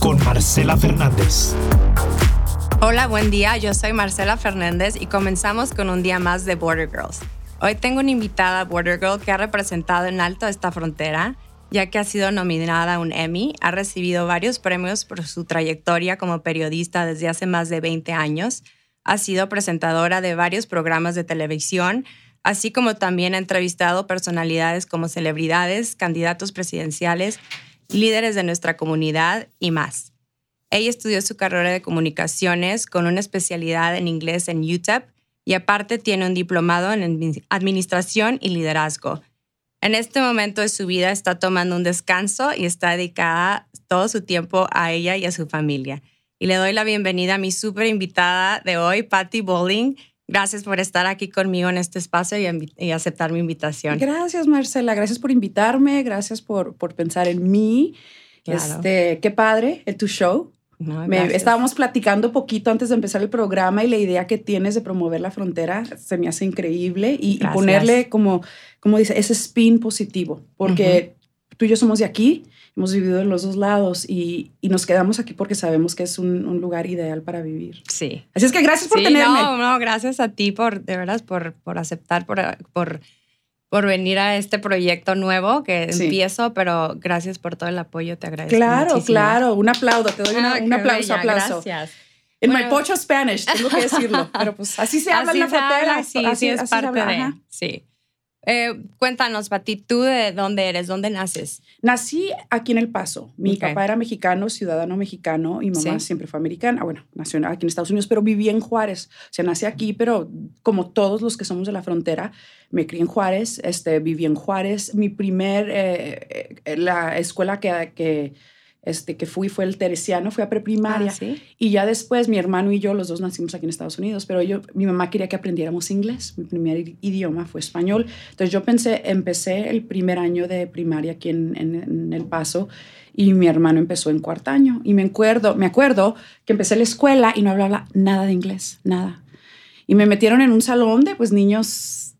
Con Marcela Fernández. Hola, buen día. Yo soy Marcela Fernández y comenzamos con un día más de Border Girls. Hoy tengo una invitada Border Girl que ha representado en alto esta frontera, ya que ha sido nominada a un Emmy, ha recibido varios premios por su trayectoria como periodista desde hace más de 20 años, ha sido presentadora de varios programas de televisión, así como también ha entrevistado personalidades como celebridades, candidatos presidenciales, líderes de nuestra comunidad y más. Ella estudió su carrera de comunicaciones con una especialidad en inglés en UTEP y aparte tiene un diplomado en administración y liderazgo. En este momento de su vida está tomando un descanso y está dedicada todo su tiempo a ella y a su familia. Y le doy la bienvenida a mi súper invitada de hoy, Patty Bowling. Gracias por estar aquí conmigo en este espacio y, y, aceptar mi invitación. Gracias, Marcela. Gracias por invitarme. Gracias por, por pensar en mí. Claro. Este, qué padre, en tu show. No, Me- estábamos platicando poquito antes de empezar el programa y la idea que tienes de promover la frontera se me hace increíble y, y ponerle como, como dice, ese spin positivo, porque tú y yo somos de aquí, hemos vivido en los dos lados y, y nos quedamos aquí porque sabemos que es un, un lugar ideal para vivir. Sí. Así es que gracias por Sí, tenerme. No, no, gracias a ti por, de veras, por, por aceptar, por, por, por venir a este proyecto nuevo que Sí. empiezo, pero gracias por todo el apoyo, te agradezco. Claro, muchísimo. claro, un aplauso, te doy una- Ah, un aplauso, bella, aplauso. Gracias. En Bueno. my pocho Spanish, tengo que decirlo, pero pues así se habla en Así la se frontera. sí, así, sí, es así parte de. Sí. Eh, cuéntanos, Pati, ¿tú de dónde eres? ¿Dónde naces? Nací aquí en El Paso. Mi papá era mexicano, ciudadano mexicano, y mamá Sí. siempre fue americana. Bueno, nació aquí en Estados Unidos, pero viví en Juárez. O sea, nací aquí, pero como todos los que somos de la frontera, me crié en Juárez, este, viví en Juárez. Mi primer, eh, eh, la escuela que, que, este, que fui fue el Teresiano, fui a preprimaria. Ah, sí. Y ya después mi hermano y yo, los dos nacimos aquí en Estados Unidos, pero yo, mi mamá quería que aprendiéramos inglés. Mi primer idioma fue español. Entonces yo pensé, empecé el primer año de primaria aquí en, en- en El Paso y mi hermano empezó en cuarto año. Y me acuerdo, me acuerdo que empecé la escuela y no hablaba nada de inglés, nada. Y me metieron en un salón de pues niños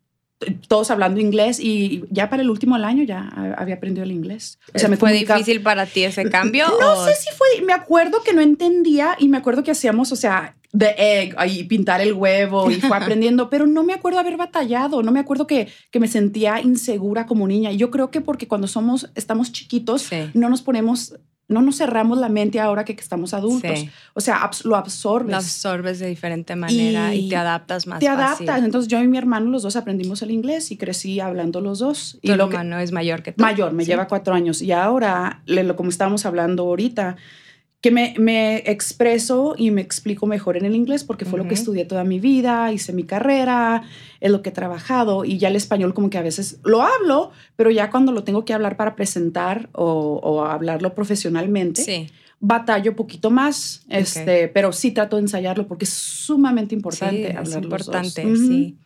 todos hablando inglés y ya para el último del año ya había aprendido el inglés. O sea, me ¿Fue difícil para ti ese cambio? no o- sé si fue, me acuerdo que no entendía y me acuerdo que hacíamos, o sea, de egg y pintar el huevo y fue aprendiendo, pero no me acuerdo haber batallado, no me acuerdo que, que me sentía insegura como niña. Yo creo que porque cuando somos, estamos chiquitos, Sí. no nos ponemos, no nos cerramos la mente ahora que, que estamos adultos. Sí. O sea, abs- lo absorbes. Lo absorbes de diferente manera y, Y te adaptas más te fácil. adaptas. Entonces yo y mi hermano, los dos aprendimos el inglés y crecí hablando los dos. Tu y lo que, hermano es mayor que tú. Mayor, me Sí. lleva cuatro años. Y ahora, le- lo, como estábamos hablando ahorita, que me, me expreso y me explico mejor en el inglés porque fue lo que estudié toda mi vida, hice mi carrera, es lo que he trabajado y ya el español como que a veces lo hablo, pero ya cuando lo tengo que hablar para presentar o, o hablarlo profesionalmente, Sí. batallo poquito más, este, pero sí trato de ensayarlo porque es sumamente importante Sí, hablar es los dos. importante, Ujú. sí.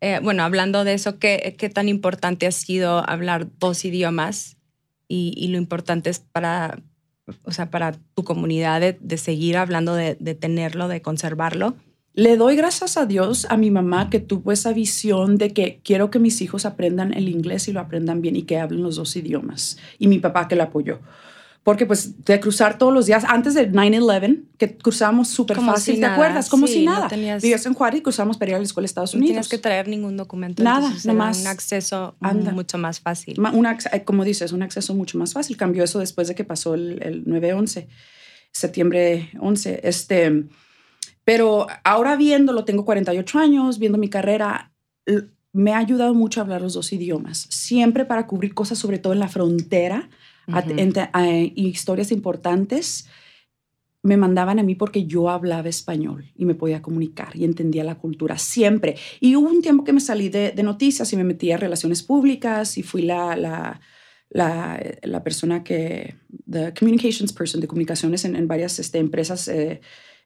Eh, bueno, hablando de eso, ¿qué, ¿qué tan importante ha sido hablar dos idiomas? Y, y lo importante es para, o sea, para tu comunidad de, de seguir hablando, de, de tenerlo, de conservarlo. Le doy gracias a Dios a mi mamá que tuvo esa visión de que quiero que mis hijos aprendan el inglés y lo aprendan bien y que hablen los dos idiomas. Y mi papá que la apoyó. Porque pues de cruzar todos los días, antes de 9-11, que cruzábamos súper fácil, si ¿te acuerdas? Como sí, si no nada. tenías- Vivías en Juárez y cruzamos para ir a la escuela de Estados No Unidos. tienes que traer ningún documento. Nada, nomás un acceso anda. mucho más fácil. Ma- un ac- eh, como dices, un acceso mucho más fácil. Cambió eso después de que pasó el, el 9-11, septiembre 11. Este, pero ahora viéndolo, tengo 48 años, viendo mi carrera, me ha ayudado mucho a hablar los dos idiomas. Siempre para cubrir cosas, sobre todo en la frontera, ente- eh, historias importantes. Me mandaban a mí porque yo hablaba español y me podía comunicar y entendía la cultura siempre. Y hubo un tiempo que me salí de, de noticias y me metí a relaciones públicas y fui la, la, la, la persona que the communications person, de comunicaciones en, en varias este, empresas eh,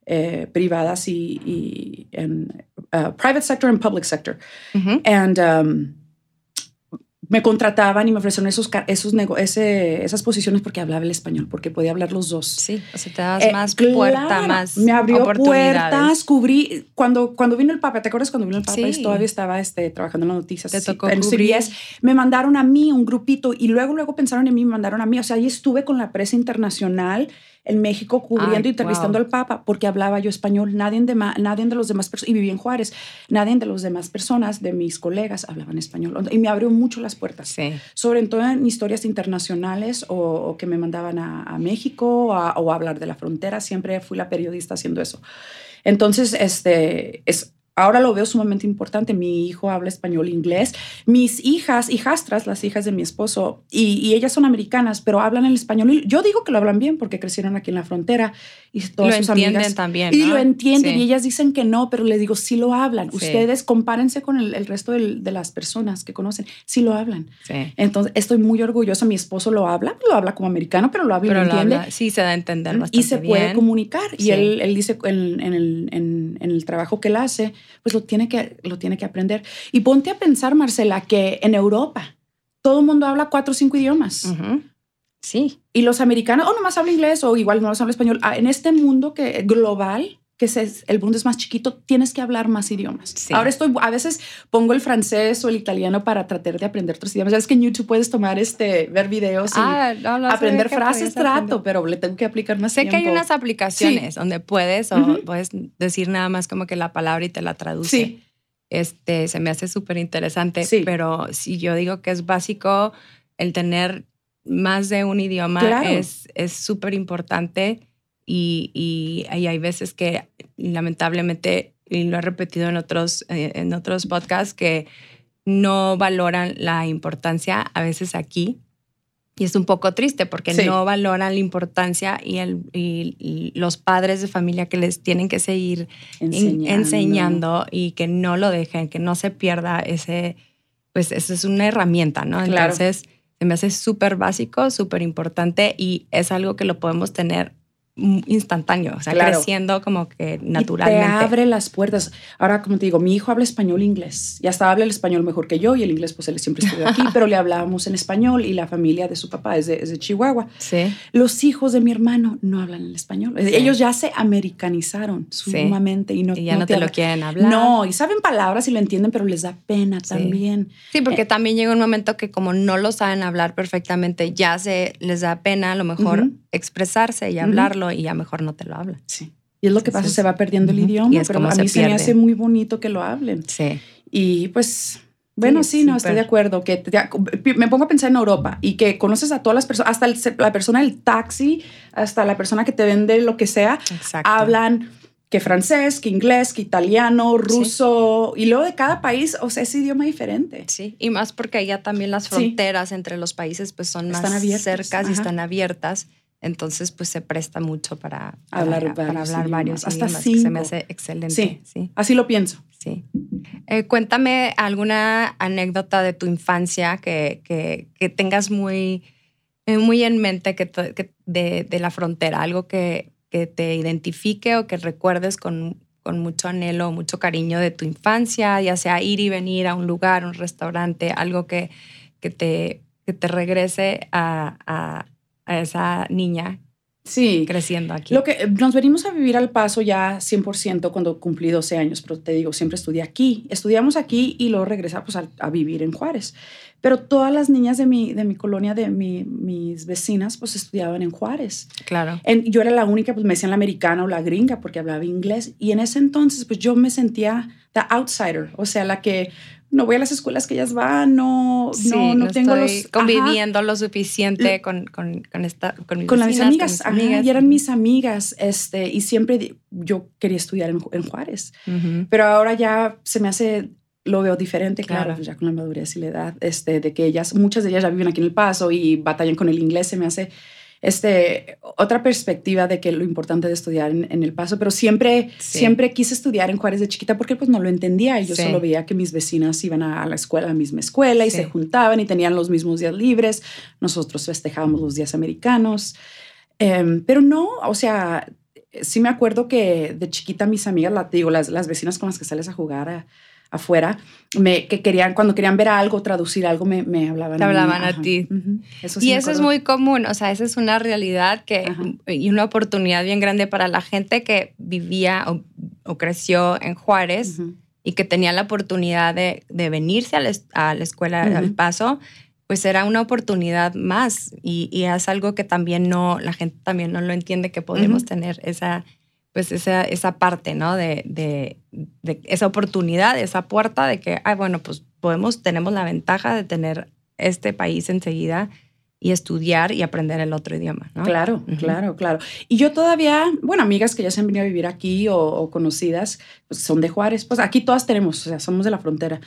eh, privadas y, y en uh, private sector and public sector. Ujú. And um, me contrataban y me ofrecieron esos, esos nego- ese, esas posiciones porque hablaba el español, porque podía hablar los dos. Sí, o sea, te das Eh, más claro, puerta, más me abrió puertas, cubrí cuando cuando vino el Papa, ¿te acuerdas cuando vino el Papa? Sí. Todavía estaba este trabajando en las noticias. Te sí, tocó en cubrir. CBS. Me mandaron a mí un grupito y luego luego pensaron en mí, me mandaron a mí, o sea, ahí estuve con la prensa internacional en México cubriendo Ay, y entrevistando wow. al Papa porque hablaba yo español, nadie de nadie de los demás personas y viví en Juárez, nadie de los demás personas de mis colegas hablaban español y me abrió mucho las puertas Sí. sobre todo en historias internacionales o, o que me mandaban a, a México a- o a hablar de la frontera. Siempre fui la periodista haciendo eso. Entonces, este, es, ahora lo veo sumamente importante. Mi hijo habla español e inglés. Mis hijas, hijastras, las hijas de mi esposo, y, y ellas son americanas, pero hablan el español. Y yo digo que lo hablan bien porque crecieron aquí en la frontera y todas Lo sus entienden amigas. también, Y ¿no? lo entienden Sí. y ellas dicen que no, pero les digo, sí lo hablan. Sí. Ustedes compárense con el, el resto del- de las personas que conocen. Sí lo hablan. Sí. Entonces, estoy muy orgullosa. Mi esposo lo habla, lo habla como americano, pero lo habla y Pero lo lo entiende. habla- sí se da a entender bastante y se puede bien. comunicar. Y él, él dice en, en el, en- en el trabajo que él hace, pues lo tiene, que, lo tiene que aprender. Y ponte a pensar, Marcela, que en Europa todo el mundo habla cuatro o cinco idiomas. Sí. Y los americanos, o nomás habla inglés o igual no habla español. Ah, En este mundo que global, que es, el mundo es más chiquito, tienes que hablar más idiomas. Sí. Ahora estoy, a veces pongo el francés o el italiano para tratar de aprender otros idiomas. Ya es que en YouTube puedes tomar este, ver videos y Ah, no, no sabía aprender frases, aprender. trato, pero le tengo que aplicar más Sé que hay unas aplicaciones donde puedes o puedes decir nada más como que la palabra y te la traduce. Sí, Este, se me hace súper interesante, Sí. pero si yo digo que es básico el tener más de un idioma Claro. es es súper importante y, y, y hay veces que lamentablemente, y lo he repetido en otros, eh, en otros podcasts, que no valoran la importancia a veces aquí. Y es un poco triste porque Sí. no valoran la importancia y, el, y- los padres de familia que les tienen que seguir en- enseñando. enseñando y que no lo dejen, que no se pierda ese, pues eso es una herramienta, ¿no? Claro. Entonces, se me hace súper básico, súper importante y es algo que lo podemos tener instantáneo, o sea, Claro. creciendo como que Y naturalmente. te abre las puertas. Ahora, como te digo, mi hijo habla español e inglés. Y hasta habla el español mejor que yo y el inglés, pues él siempre estudió aquí, pero le hablábamos en español y la familia de su papá es de, es de Chihuahua. Sí, Los hijos de mi hermano no hablan el español. Ellos ya se americanizaron sumamente y no, y ya no, te, lo quieren hablar. No, y saben palabras y lo entienden, pero les da pena también. Sí, porque Eh. también llega un momento que como no lo saben hablar perfectamente, ya se les da pena a lo mejor expresarse y Ujú. hablarlo y ya mejor no te lo hablan. Sí. Y es lo que pasa, se va perdiendo el idioma, Y es pero como a se mí se me pierde. hace muy bonito que lo hablen. Sí. Y pues, bueno, Sí, sí, no, estoy de acuerdo. Que te- me pongo a pensar en Europa y que conoces a todas las personas, hasta el- la persona del taxi, hasta la persona que te vende lo que sea, Exacto. hablan que francés, que inglés, que italiano, ruso, y luego de cada país, o sea, es idioma diferente. Sí, y más porque allá también las Sí. fronteras entre los países pues son más cercas y ajá. están abiertas, entonces pues se presta mucho para, para- Hablar para varios hablar varios hasta idiomas, que se me hace excelente. Sí. sí. Así lo pienso. Sí. Eh, cuéntame alguna anécdota de tu infancia que, que, que tengas muy, eh, muy en mente que, de, de la frontera, algo que, que te identifique o que recuerdes con, con mucho anhelo, mucho cariño de tu infancia, ya sea ir y venir a un lugar, un restaurante, algo que, que, te, que te regrese a, a- a esa niña Sí. creciendo aquí. Lo que nos venimos a vivir al paso ya 100% cuando cumplí 12 años, pero te digo, siempre estudié aquí. Estudiamos aquí y luego regresamos a, a vivir en Juárez. Pero todas las niñas de mi, de mi colonia, de mi- mis vecinas, pues estudiaban en Juárez. claro. En- yo era la única, pues me decían la americana o la gringa porque hablaba inglés. Y en ese entonces, pues yo me sentía the outsider, o sea, la que no voy a las escuelas que ellas van, no, Sí, no, no, tengo estoy los... ajá conviviendo lo suficiente con, con, con esta, con mis, con las amigas, con mis ajá, amigas. y eran mis amigas, este, y siempre yo quería estudiar en, en Juárez, pero ahora ya se me hace, lo veo diferente, claro, Claro. pues ya con la madurez y la edad, este, de que ellas, muchas de ellas ya viven aquí en El Paso y batallan con el inglés, se me hace, este, otra perspectiva de que lo importante de estudiar en, El Paso, pero siempre, siempre quise estudiar en Juárez de chiquita porque pues no lo entendía y yo solo veía que mis vecinas iban a, la escuela, a la misma escuela y se juntaban y tenían los mismos días libres, nosotros festejábamos los días americanos, em, pero no, o sea, sí me acuerdo que de chiquita mis amigas, la, digo, las, las vecinas con las que sales a jugar a, afuera, me, que querían, cuando querían ver algo, traducir algo, me, me hablaban. Te hablaban a, ti. y eso es muy común, o sea, esa es una realidad que, y una oportunidad bien grande para la gente que vivía o, creció en Juárez y que tenía la oportunidad de, de venirse a la, a la escuela al paso, pues era una oportunidad más. Y, y, es algo que también no, la gente también no lo entiende que podemos tener esa pues esa, esa parte, ¿no? De, de, esa oportunidad, esa puerta de que, ay, bueno, pues podemos, tenemos la ventaja de tener este país enseguida y estudiar y aprender el otro idioma, ¿no? Claro, claro, claro. Y yo todavía, bueno, amigas que ya se han venido a vivir aquí o, conocidas, pues son de Juárez, pues aquí todas tenemos, o sea, somos de la frontera.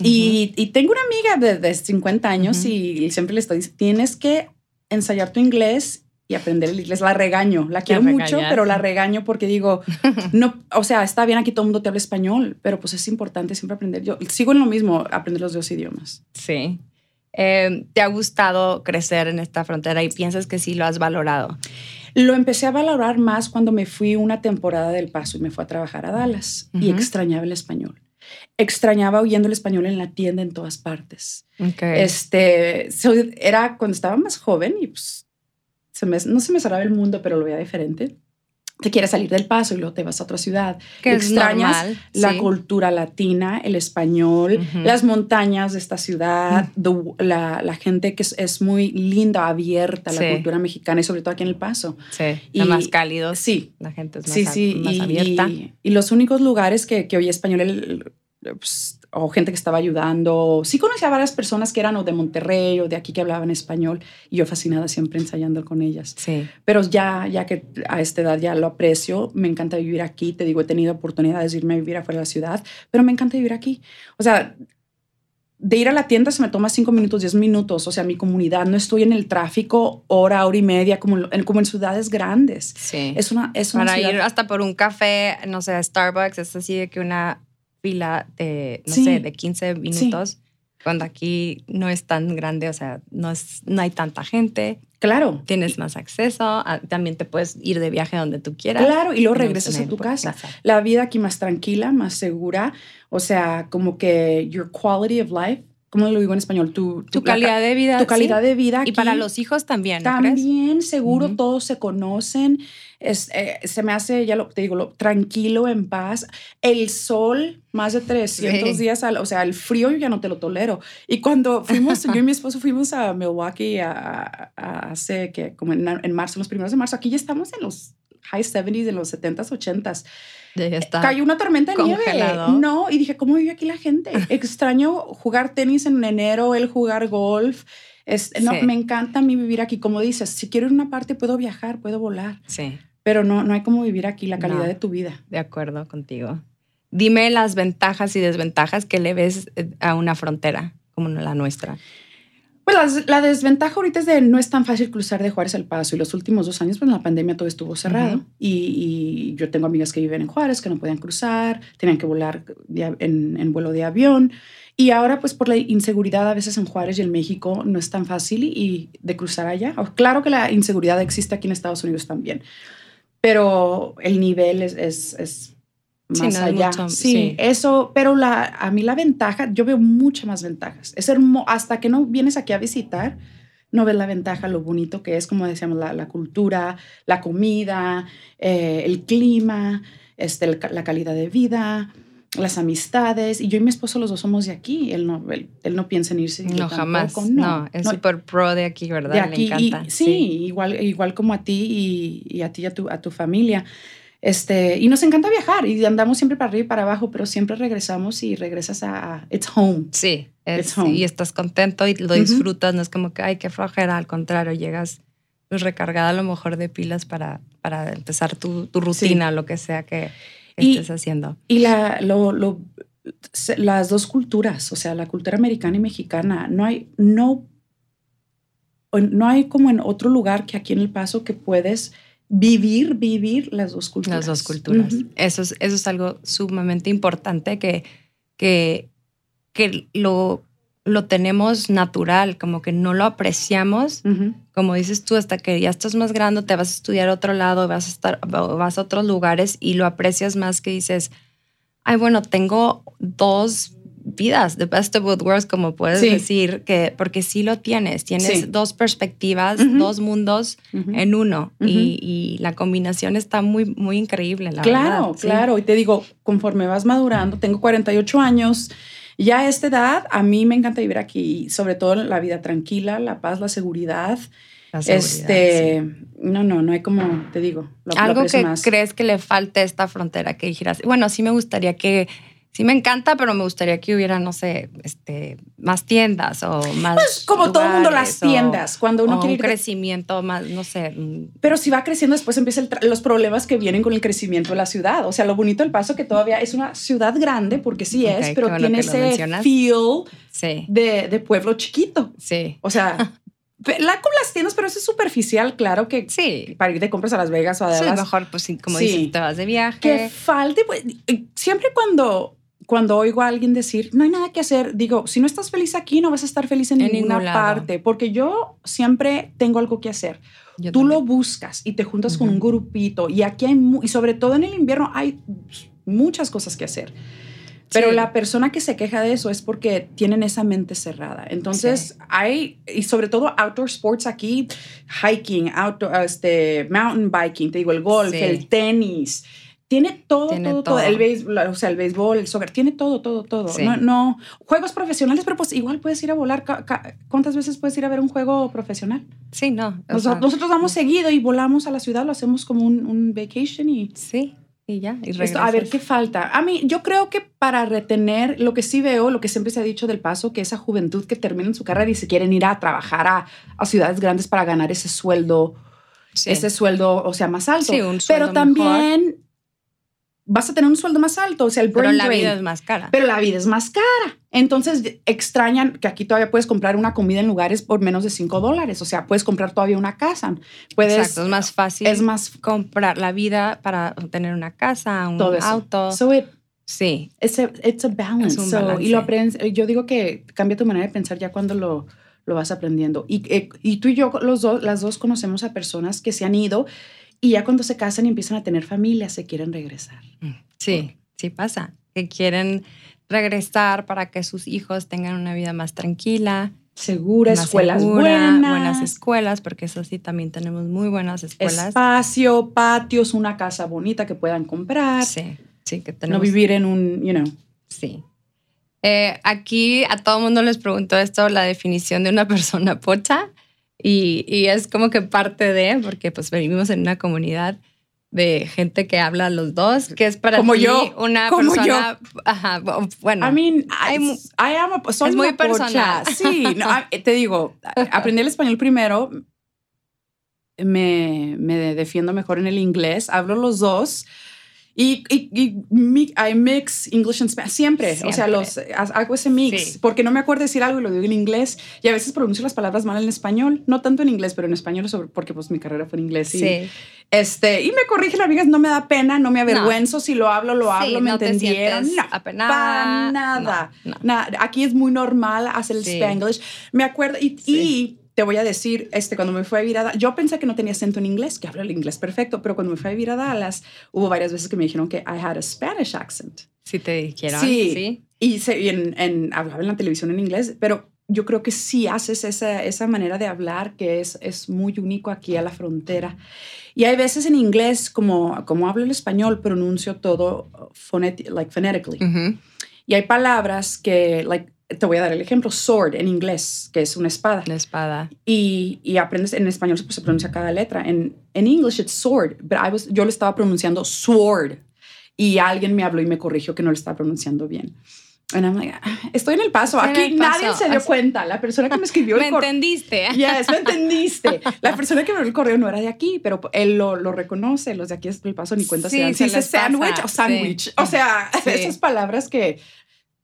y, y, tengo una amiga de, de 50 años y, siempre le estoy diciendo, tienes que ensayar tu inglés y aprender el inglés. La regaño, la quiero mucho, pero la regaño porque digo, no, o sea, está bien aquí todo el mundo te habla español, pero pues es importante siempre aprender. Yo sigo en lo mismo, aprender los dos idiomas. Sí. Em, ¿Te ha gustado crecer en esta frontera y piensas que sí lo has valorado? Lo empecé a valorar más cuando me fui una temporada del paso y me fui a trabajar a Dallas y extrañaba el español. Extrañaba oyendo el español en la tienda en todas partes. Este, era cuando estaba más joven y pues no se me cerraba el mundo, pero lo veía diferente. Te quieres salir del paso y luego te vas a otra ciudad. Que Extrañas la cultura latina, el español, las montañas de esta ciudad, la, la, gente que es, muy linda, abierta, la cultura mexicana y sobre todo aquí en El Paso. Sí, y, más cálido. Sí. La gente es más, sí, sí, más abierta. Y, los únicos lugares que, que oí español, el, pues, o gente que estaba ayudando. Sí conocía a varias personas que eran o de Monterrey o de aquí que hablaban español y yo fascinada siempre ensayando con ellas. Sí. Pero ya, ya que a esta edad ya lo aprecio, me encanta vivir aquí. Te digo, he tenido oportunidades de irme a vivir afuera de la ciudad, pero me encanta vivir aquí. O sea, de ir a la tienda se me toma cinco minutos, diez minutos. O sea, mi comunidad, no estoy en el tráfico hora, hora y media, como en, como en ciudades grandes. Sí. Es una, es una Para ir hasta por un café, no sé, Starbucks, es así de que una fila de, no sé, de 15 minutos, cuando aquí no es tan grande, o sea, no, es, no hay tanta gente. Claro. Tienes más acceso, también te puedes ir de viaje donde tú quieras. Claro, y luego regresas a tu casa. La vida aquí más tranquila, más segura, o sea, como que your quality of life ¿cómo lo digo en español? Tu, tu, calidad de vida. Tu calidad de vida. y para los hijos también, ¿no También, seguro, todos se conocen. Es, eh, se me hace, ya lo te digo, lo, tranquilo, en paz. El sol, más de 300 días, al, o sea, el frío yo ya no te lo tolero. Y cuando fuimos, yo y mi esposo fuimos a Milwaukee a, hace que, como en, en marzo, los primeros de marzo, aquí ya estamos en los high 70s, en los 70s, 80s. Cayó una tormenta de nieve. No, y dije, ¿cómo vive aquí la gente? Extraño jugar tenis en enero, el jugar golf. Es, no, me encanta a mí vivir aquí. Como dices, si quiero ir a una parte, puedo viajar, puedo volar. Sí. Pero no, no hay como vivir aquí, la calidad de tu vida. De acuerdo contigo. Dime las ventajas y desventajas que le ves eh, a una frontera como la nuestra. Pues la, desventaja ahorita es de no es tan fácil cruzar de Juárez al Paso y los últimos dos años, pues en la pandemia todo estuvo cerrado y, yo tengo amigas que viven en Juárez que no podían cruzar, tenían que volar en, vuelo de avión y ahora pues por la inseguridad a veces en Juárez y en México no es tan fácil y, de cruzar allá. Claro que la inseguridad existe aquí en Estados Unidos también, pero el nivel es, es más allá. sí, eso, pero la, a mí la ventaja, yo veo muchas más ventajas. Es hermoso, hasta que no vienes aquí a visitar, no ves la ventaja, lo bonito que es, como decíamos, la, la cultura, la comida, eh, el clima, este, la calidad de vida, las amistades. Y yo y mi esposo los dos somos de aquí. Él no, él, no piensa en irse. No, jamás. No, es súper pro de aquí, ¿verdad? De aquí, Le encanta. sí, Igual, igual como a ti y, y a ti y a tu, a tu familia. Este, y nos encanta viajar y andamos siempre para arriba y para abajo, pero siempre regresamos y regresas a, It's Home. Sí, y estás contento y lo disfrutas, no es como que, ay, qué flojera, al contrario, llegas pues, recargada a lo mejor de pilas para, para empezar tu, tu rutina, lo que sea que estés haciendo. Y la, lo, lo, las dos culturas, o sea, la cultura americana y mexicana, no hay, no no hay como en otro lugar que aquí en El Paso que puedes vivir, vivir las dos culturas. Las dos culturas. eso, es, eso es algo sumamente importante que, que, que lo, lo tenemos natural, como que no lo apreciamos. Como dices tú, hasta que ya estás más grande, te vas a estudiar a otro lado, vas a, estar, vas a otros lugares y lo aprecias más que dices, ay, bueno, tengo dos vidas, the best of both worlds, como puedes decir, que, porque sí lo tienes, tienes dos perspectivas, dos mundos en uno y, la combinación está muy, muy increíble, la claro, verdad. Claro, claro, y te digo, conforme vas madurando, tengo 48 años, ya a esta edad, a mí me encanta vivir aquí, sobre todo la vida tranquila, la paz, la seguridad. este, no, no, no hay como, te digo, Algo que crees que le falte a esta frontera que dijeras, bueno, sí me gustaría que sí me encanta, pero me gustaría que hubiera, no sé, este, más tiendas o más. Pues como todo el mundo las tiendas, cuando uno quiere un crecimiento más, no sé. Mm. Pero si va creciendo, después empiezan los problemas que vienen con el crecimiento de la ciudad. O sea, lo bonito del paso que todavía es una ciudad grande, porque sí es, pero tiene ese feel de, de, pueblo chiquito. Sí. O sea. La con las tiendas, pero eso es superficial, claro que sí. para ir de compras a Las Vegas o a Dallas. Sí, mejor, pues como dices, te vas de viaje. Que falte, pues, siempre cuando cuando oigo a alguien decir, no hay nada que hacer, digo, si no estás feliz aquí, no vas a estar feliz en, ninguna parte, porque yo siempre tengo algo que hacer. Tú lo buscas y te juntas con un grupito y aquí hay, y sobre todo en el invierno, hay muchas cosas que hacer. Pero la persona que se queja de eso es porque tienen esa mente cerrada. Entonces, hay, y sobre todo outdoor sports aquí, hiking, outdoor, este, mountain biking, te digo, el golf, el tenis, tiene todo, todo, todo, El béisbol, o sea, el béisbol, el soccer, tiene todo, todo, todo. No, no, juegos profesionales, pero pues igual puedes ir a volar. ¿Cuántas veces puedes ir a ver un juego profesional? Sí, no. nosotros vamos seguido y volamos a la ciudad, lo hacemos como un, un vacation y... Sí, y ya, y a ver, ¿qué falta? A mí, yo creo que para retener, lo que sí veo, lo que siempre se ha dicho del paso, que esa juventud que termina en su carrera y se quieren ir a trabajar a, a ciudades grandes para ganar ese sueldo, ese sueldo, o sea, más alto. Sí, un sueldo Pero también vas a tener un sueldo más alto, o sea, el Pero la vida es más cara. Pero la vida es más cara. Entonces extrañan que aquí todavía puedes comprar una comida en lugares por menos de 5 dólares, o sea, puedes comprar todavía una casa. Puedes, Exacto, es más fácil es más, comprar la vida para tener una casa, un auto. So sí. It's a, it's a balance. y lo aprendes, yo digo que cambia tu manera de pensar ya cuando lo, lo vas aprendiendo. Y, eh, y tú y yo, los dos, las dos conocemos a personas que se han ido y ya cuando se casan y empiezan a tener familia, se quieren regresar. Mm, sí, sí pasa. Que quieren regresar para que sus hijos tengan una vida más tranquila. Segura, escuelas buenas. Buenas escuelas, porque eso sí, también tenemos muy buenas escuelas. Espacio, patios, una casa bonita que puedan comprar. Sí, sí, que tenemos. No vivir en un, you know. Sí. Eh, aquí a todo mundo les pregunto esto, la definición de una persona pocha. Y, y, es como que parte de, porque pues vivimos en una comunidad de gente que habla los dos, que es para como ti yo, una como persona, yo. Ajá, bueno. I mean, I, I am a, es muy personal. Sí, te digo, aprendí el español primero, me, me defiendo mejor en el inglés, hablo los dos y, y, y I mix English and Spanish siempre. O sea, los, hago ese mix porque no me acuerdo decir algo y lo digo en inglés y a veces pronuncio las palabras mal en español. No tanto en inglés, pero en español sobre, porque pues mi carrera fue en inglés. Y, sí. este, y me corrige la amiga, no me da pena, no me avergüenzo. Si lo hablo, lo hablo, ¿me entendieron? no, para nada. nada. Aquí es muy normal hacer el Spanglish. Me acuerdo y, y te voy a decir, este, cuando me fui a vivir a Dallas, yo pensé que no tenía acento en inglés, que hablo el inglés perfecto, pero cuando me fui a vivir a Dallas, hubo varias veces que me dijeron que I had a Spanish accent. Sí, te dijeron. Sí. Y, se, y en, en, hablaba en la televisión en inglés, pero yo creo que sí haces esa, esa manera de hablar que es, es muy único aquí a la frontera. Y hay veces en inglés, como, como hablo el español, pronuncio todo phonetic, like phonetically. Y hay palabras que, like, te voy a dar el ejemplo, sword en inglés, que es una espada. La espada. Y, y aprendes, en español pues, se pronuncia cada letra. En, en English it's sword, but I was, yo lo estaba pronunciando sword. Y alguien me habló y me corrigió que no lo estaba pronunciando bien. And I'm like, ah, estoy en el paso. Aquí nadie se dio cuenta. La persona que me escribió el correo. Me entendiste. Yes, me entendiste. La persona que me dio el correo no era de aquí, pero él lo, lo reconoce. Los de aquí es el paso ni cuenta sí, se dan. Sí, dice sandwich o sandwich. O sea, esas palabras que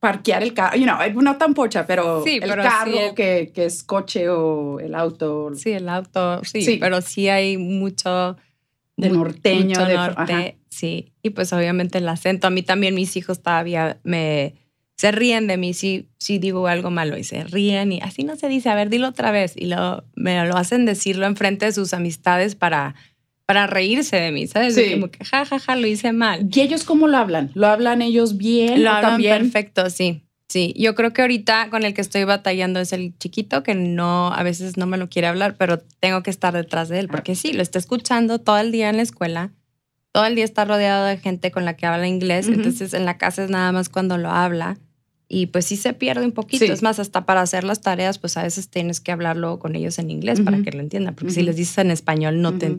parquear el carro, you know, no tan pocha, pero Sí, el pero carro sí el- que, que es coche o el auto Sí, el auto, sí, Sí. pero sí hay mucho de norteño, mucho de norte, ajá. sí. Y pues obviamente el acento. A mí también mis hijos todavía me se ríen de mí si, si digo algo malo y se ríen y así no se dice, a ver, dilo otra vez. Y lo, me lo hacen decirlo enfrente de sus amistades para, para reírse de mí, ¿sabes? Sí. Como que ja, ja, ja, lo hice mal. ¿Y ellos cómo lo hablan? ¿Lo hablan ellos bien Lo o hablan también? perfecto, sí. Sí, yo creo que ahorita con el que estoy batallando es el chiquito que no, a veces no me lo quiere hablar, pero tengo que estar detrás de él, porque sí, lo está escuchando todo el día en la escuela, todo el día está rodeado de gente con la que habla inglés, Ujú. entonces en la casa es nada más cuando lo habla y pues sí se pierde un poquito, Sí. es más, hasta para hacer las tareas, pues a veces tienes que hablarlo con ellos en inglés para Ujú. que lo entiendan, porque si Ujú. les dices en español no te Ujú.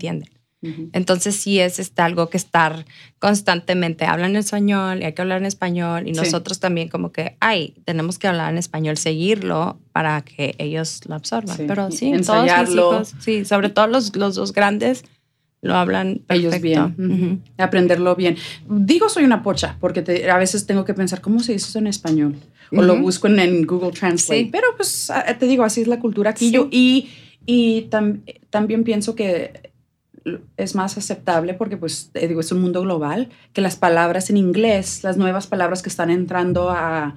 Entonces sí es este, algo que estar constantemente, hablan en español y hay que hablar en español y Sí. nosotros también como que, ay, tenemos que hablar en español, seguirlo para que ellos lo absorban. Sí. Pero sí, Ensayarlo. todos mis hijos, sí, sobre todo los, los dos grandes lo hablan Ellos perfecto. bien. Ujú. Ujú. Aprenderlo bien. Digo soy una pocha, porque te- a veces tengo que pensar, ¿cómo se dice eso en español? O lo busco en, en Google Translate. Sí. Pero pues te digo, así es la cultura aquí. Sí. Yo, y y tam- también pienso que es más aceptable porque pues digo, es un mundo global, que las palabras en inglés, las nuevas palabras que están entrando a,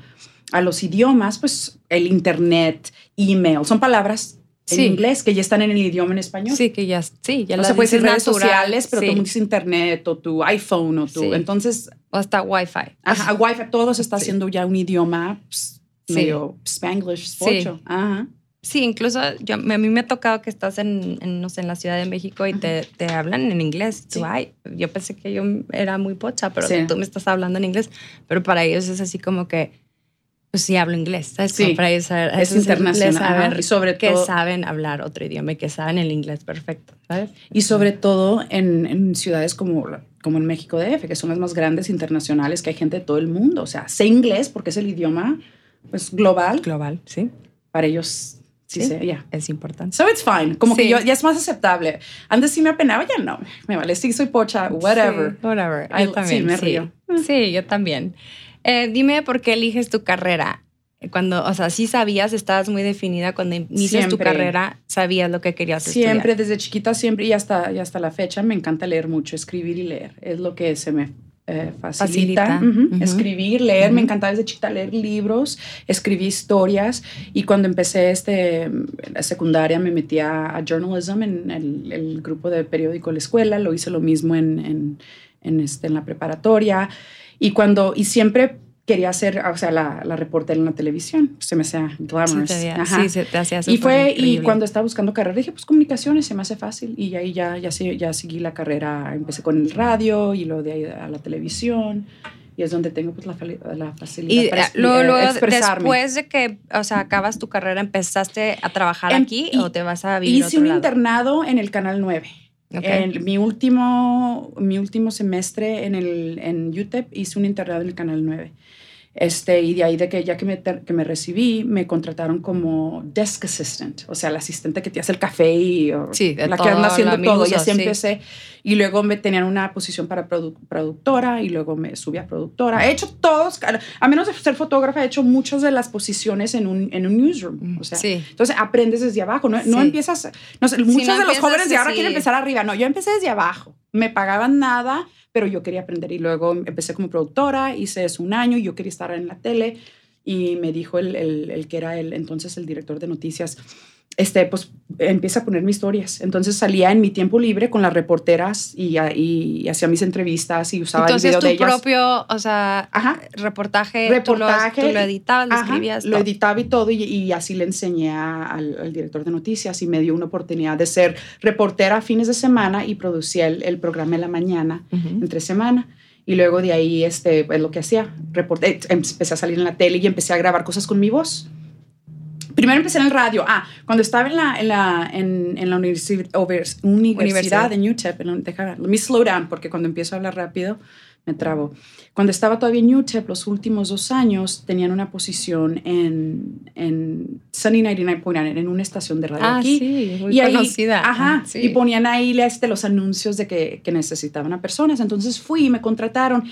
a los idiomas, pues el internet, email, son palabras en Sí. inglés que ya están en el idioma en español. Sí, que ya, sí, ya o las sea, puede ser dices redes natural, sociales, pero sí. tú dices internet o tu iPhone o tu... Sí. Entonces, O hasta Wi-Fi. ajá, Wi-Fi, todo se está haciendo ya un idioma pues, medio Spanglish, Sí. pocho. Ajá. Sí, incluso yo, a mí me ha tocado que estás en, en, no sé, en la Ciudad de México y te, te hablan en inglés. Tú, Sí. ay, yo pensé que yo era muy pocha, pero Sí. tú me estás hablando en inglés. Pero para ellos es así como que, pues sí, hablo inglés. ¿sabes? Sí. Como para ellos saber- Es internacional, ajá, saber y sobre que todo- saben hablar otro idioma y que saben el inglés perfecto, ¿sabes? Y sobre todo en, en ciudades como, como en México DF, que son las más grandes internacionales, que hay gente de todo el mundo. O sea, sé inglés porque es el idioma pues, global. Global, sí. Para ellos, sí, Sí. ya. Es importante. So it's fine. Como que Sí. yo, ya es más aceptable. Antes sí me apenaba, ya no. Me vale, sí soy pocha, whatever. Sí, whatever. I- Yo también. sí, me río. Sí, yo también. Eh, dime por qué eliges tu carrera. Cuando, o sea, sí sabías, estabas muy definida cuando inicias tu Siempre. carrera, sabías lo que querías Siempre, estudiar. desde chiquita, siempre y hasta, y hasta la fecha, me encanta leer mucho, escribir y leer. Es lo que se me eh, facilita. Facilita. Ujú. Ujú. Escribir, leer, me Ujú. encantaba desde chiquita leer libros, escribí historias y cuando empecé este, la secundaria me metí a, a journalism en el, el grupo de periódico de la escuela, lo hice lo mismo en, en, en, este, en la preparatoria y cuando, y siempre quería ser, o sea, la, la reportera en la televisión, se me hacía Sí, glamorous. Ajá. sí, se te hacía Y fue, y increíble. cuando estaba buscando carrera, dije, pues comunicaciones se me hace fácil. Y ahí ya, ya, sí- ya seguí la carrera, empecé con el radio y luego de ahí a la televisión. Y es donde tengo pues la, la facilidad Y para eh, luego, eh, luego, expresarme. después de que, o sea, acabas tu carrera, ¿empezaste a trabajar Em- aquí y- o te vas a vivir Hice otro un lado? internado en el Canal 9. Ok. En mi último, mi último semestre en, el, en UTEP hice un internado en el Canal 9. Este, y de ahí de que ya que me, que me recibí, me contrataron como desk assistant, o sea, la asistente que te hace el café y Sí, la que todo anda lo haciendo todo. Y así sí. empecé. Y luego me tenían una posición para produ- productora y luego me subí a productora. He hecho todos, a menos de ser fotógrafa, he hecho muchas de las posiciones en un, en un newsroom. O sea, Sí. entonces aprendes desde abajo, no, no empiezas, no sé, muchos no de los jóvenes de ahora quieren empezar arriba, no, yo empecé desde abajo, me pagaban nada, pero yo quería aprender y luego empecé como productora, hice eso un año yo quería estar en la tele. Y me dijo el, el, el que era el entonces el director de noticias, este, pues empieza a ponerme historias. Entonces salía en mi tiempo libre con las reporteras y, y hacía mis entrevistas y usaba Entonces el video tu de ellas. propio, o sea, Ajá. reportaje, Reportaje, tú, lo, tú lo editabas, lo Ajá, escribías. Lo todo. editaba y todo, y, y así le enseñé al, al director de noticias y me dio una oportunidad de ser reportera a fines de semana y producía el, el programa en la mañana, entre semana. Y luego de ahí, este, es lo que hacía, reporté, empecé a salir en la tele y empecé a grabar cosas con mi voz. Primero empecé en el radio. Ah, cuando estaba en la, en la, en, en la universi- universidad, en UTEP, en deja- let me slow down, porque cuando empiezo a hablar rápido me trabo. Cuando estaba todavía en UTEP, los últimos dos años, tenían una posición en, en Sunny 99.9, en una estación de radio Ah, aquí. sí, muy y ahí, conocida. Ajá, Sí. y ponían ahí este, los anuncios de que, que necesitaban a personas. Entonces fui y me contrataron.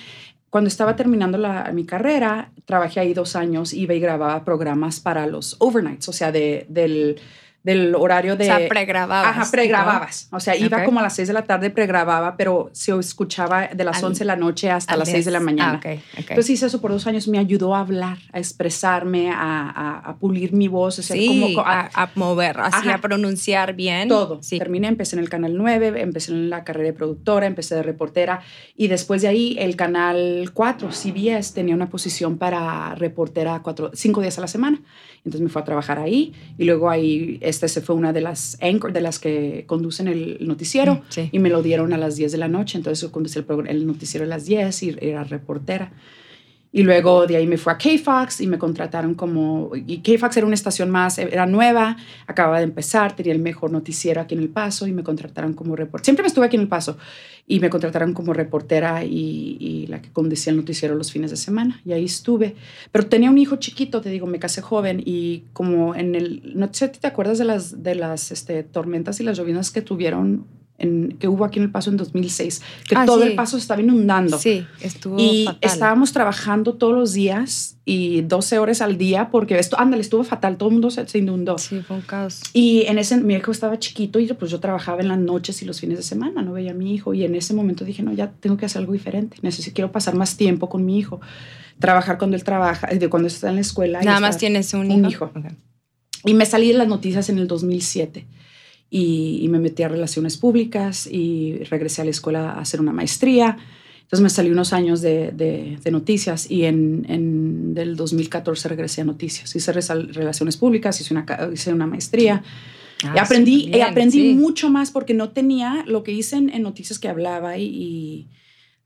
Cuando estaba terminando la, mi carrera, trabajé ahí dos años, iba y grababa programas para los overnights, o sea, de, del del horario de... O sea, pregrababas. Ajá, pregrababas. O sea, iba como a las 6 de la tarde, pregrababa, pero se escuchaba de las 11 de la noche hasta las 6 de la mañana. Ah, okay, Entonces hice eso por dos años, me ayudó a hablar, a expresarme, a, a, pulir mi voz. O sea, sí, como, a, mover, así a pronunciar bien. Todo. Sí. Terminé, empecé en el Canal 9, empecé en la carrera de productora, empecé de reportera y después de ahí el Canal 4, CBS, tenía una posición para reportera cuatro, cinco días a la semana. Entonces me fue a trabajar ahí y luego ahí esta se fue una de las anchor, de las que conducen el noticiero mm, y me lo dieron a las 10 de la noche. Entonces yo conducí el, el noticiero a las 10 y era reportera. Y luego de ahí me fui a KFOX y me contrataron como, y KFOX era una estación más, era nueva, acababa de empezar, tenía el mejor noticiero aquí en El Paso y me contrataron como reportera. Siempre me estuve aquí en El Paso y me contrataron como reportera y, la que conducía el noticiero los fines de semana. Y ahí estuve. Pero tenía un hijo chiquito, te digo, me casé joven y como en el, no sé si te acuerdas de las, de las este, tormentas y las llovinas que tuvieron que hubo aquí en El Paso en 2006, que ah, todo el Paso estaba inundando. Sí, estuvo Y estábamos trabajando todos los días y 12 horas al día porque esto, ándale, estuvo fatal, todo el mundo se, inundó. Sí, fue un caos. Y en ese, mi hijo estaba chiquito y pues yo trabajaba en las noches y los fines de semana, no veía a mi hijo y en ese momento dije, no, ya tengo que hacer algo diferente, necesito, quiero pasar más tiempo con mi hijo, trabajar cuando él trabaja, de cuando está en la escuela. Nada más tienes un hijo. Un hijo. Y me salí de las noticias en el 2007 y, me metí a relaciones públicas y regresé a la escuela a hacer una maestría. Entonces me salí unos años de, de, noticias y en, en del 2014 regresé a noticias. Hice relaciones públicas, hice una, hice una maestría. Ah, y aprendí, y aprendí mucho más porque no tenía lo que hice en, noticias que hablaba y,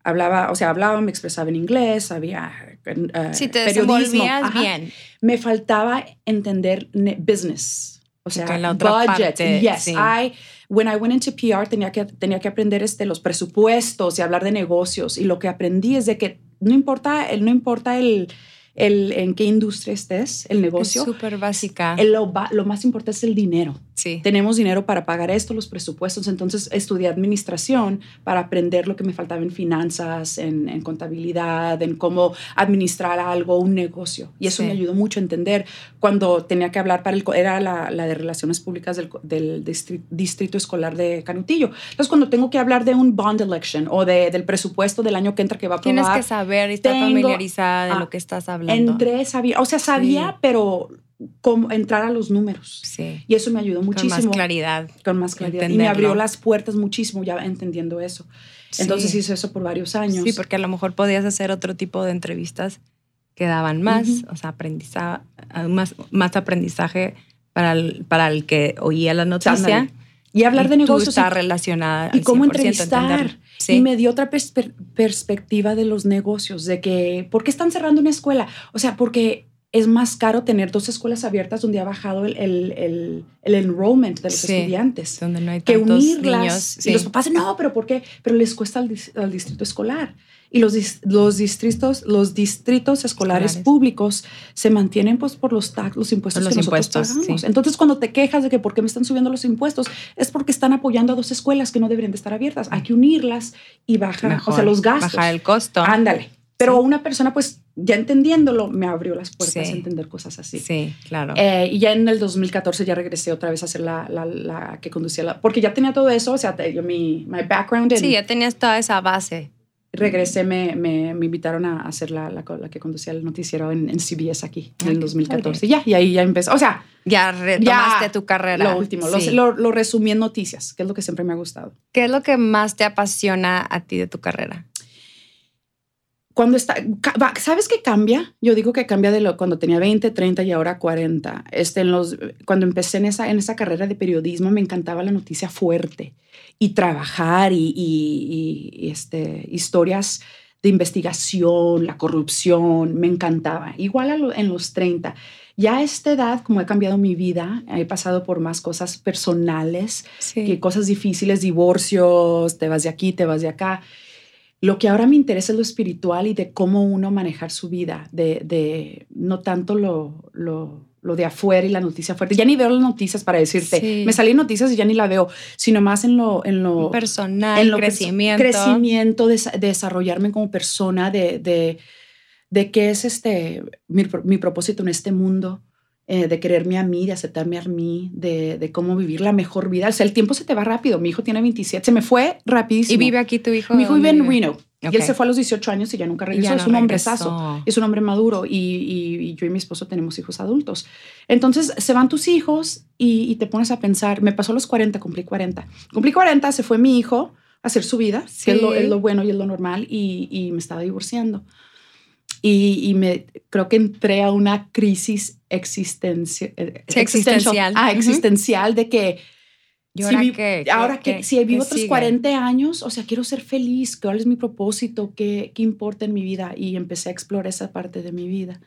hablaba, o sea, hablaba, me expresaba en inglés, había uh, sí, te periodismo. bien. Me faltaba entender business o sea, la budget. yes, I when I went into PR tenía que tenía que aprender este los presupuestos y hablar de negocios y lo que aprendí es de que no importa el no importa el el en qué industria estés, el negocio. Es súper básica. lo, lo, más importante es el dinero. Sí. Tenemos dinero para pagar esto, los presupuestos. Entonces estudié administración para aprender lo que me faltaba en finanzas, en, contabilidad, en cómo administrar algo, un negocio. Y eso me ayudó mucho a entender cuando tenía que hablar para el... Era la, la de Relaciones Públicas del, del distrito, Escolar de Canutillo. Entonces cuando tengo que hablar de un bond election o de, del presupuesto del año que entra que va a aprobar... Tienes que saber y estar familiarizada de lo que estás hablando Entré, sabía, o sea, sabía, pero cómo entrar a los números. Sí. Y eso me ayudó muchísimo. Con más claridad. Con más claridad. Y me abrió las puertas muchísimo ya entendiendo eso. Entonces hice eso por varios años. Sí, porque a lo mejor podías hacer otro tipo de entrevistas que daban más, o sea, aprendizaje, más, más aprendizaje para el, para el que oía la noticia. Y hablar de negocios. Tú está relacionada. Y cómo entrevistar. Y me dio otra perspectiva de los negocios, de que, ¿por qué están cerrando una escuela? O sea, porque es más caro tener dos escuelas abiertas donde ha bajado el, el, el, enrollment de los estudiantes. Donde no hay que unirlas. Y los papás, no, pero ¿por qué? Pero les cuesta al, distrito escolar. Y los, los, distritos, los distritos escolares, públicos se mantienen pues, por los, tax, los impuestos que nosotros pagamos. Entonces, cuando te quejas de que por qué me están subiendo los impuestos, es porque están apoyando a dos escuelas que no deberían de estar abiertas. Hay que unirlas y bajar, o sea, los gastos. Bajar el costo. Ándale. Pero una persona, pues, ya entendiéndolo, me abrió las puertas a entender cosas así. Sí, claro. Eh, y ya en el 2014 ya regresé otra vez a ser la, la, la que conducía la... Porque ya tenía todo eso, o sea, yo mi my background. sí, ya tenías toda esa base. Regresé, me, me, me invitaron a hacer la, la, que conducía el noticiero en, en CBS aquí, en el 2014. Y ya, y ahí ya empezó. O sea... Ya retomaste tu carrera. Lo último, lo, lo resumí en noticias, que es lo que siempre me ha gustado. ¿Qué es lo que más te apasiona a ti de tu carrera? Cuando está, ¿sabes qué cambia? Yo digo que cambia de lo cuando tenía 20, 30 y ahora 40. Este, en los, cuando empecé en esa, en esa carrera de periodismo me encantaba la noticia fuerte y trabajar y, y, este, historias de investigación, la corrupción, me encantaba. Igual en los 30. Ya a esta edad, como he cambiado mi vida, he pasado por más cosas personales, que cosas difíciles, divorcios, te vas de aquí, te vas de acá. Lo que ahora me interesa es lo espiritual y de cómo uno manejar su vida, de, de no tanto lo, lo, lo de afuera y la noticia fuerte. Ya ni veo las noticias para decirte, Sí. me salí noticias y ya ni la veo, sino más en lo, en lo Personal, en lo crecimiento. crecimiento, desa- desarrollarme como persona, de, de, de qué es este, mi, mi propósito en este mundo, eh, de quererme a mí, de aceptarme a mí, de, de cómo vivir la mejor vida. O sea, el tiempo se te va rápido. Mi hijo tiene 27, se me fue rapidísimo. ¿Y vive aquí tu hijo? Mi hijo vive ¿Dónde en Reno. Y él se fue a los 18 años y ya nunca regresó. ya es un hombre regresó. sazo. Es un hombre maduro y, y- y yo y mi esposo tenemos hijos adultos. Entonces se van tus hijos y, y te pones a pensar. Me pasó a los 40, cumplí 40. Cumplí 40, se fue mi hijo a hacer su vida, que es lo, Sí. es lo bueno y es lo normal, y, y me estaba divorciando. Y, y me creo que entré a una crisis existencia, eh, Sí, existencial. Ah, existencial de que ¿Y si ahora vi- qué? ¿Qué- ahora que si vivo otros sigue? 40 años, o sea, quiero ser feliz, ¿cuál es mi propósito? ¿Qué, qué importa en mi vida? Y empecé a explorar esa parte de mi vida.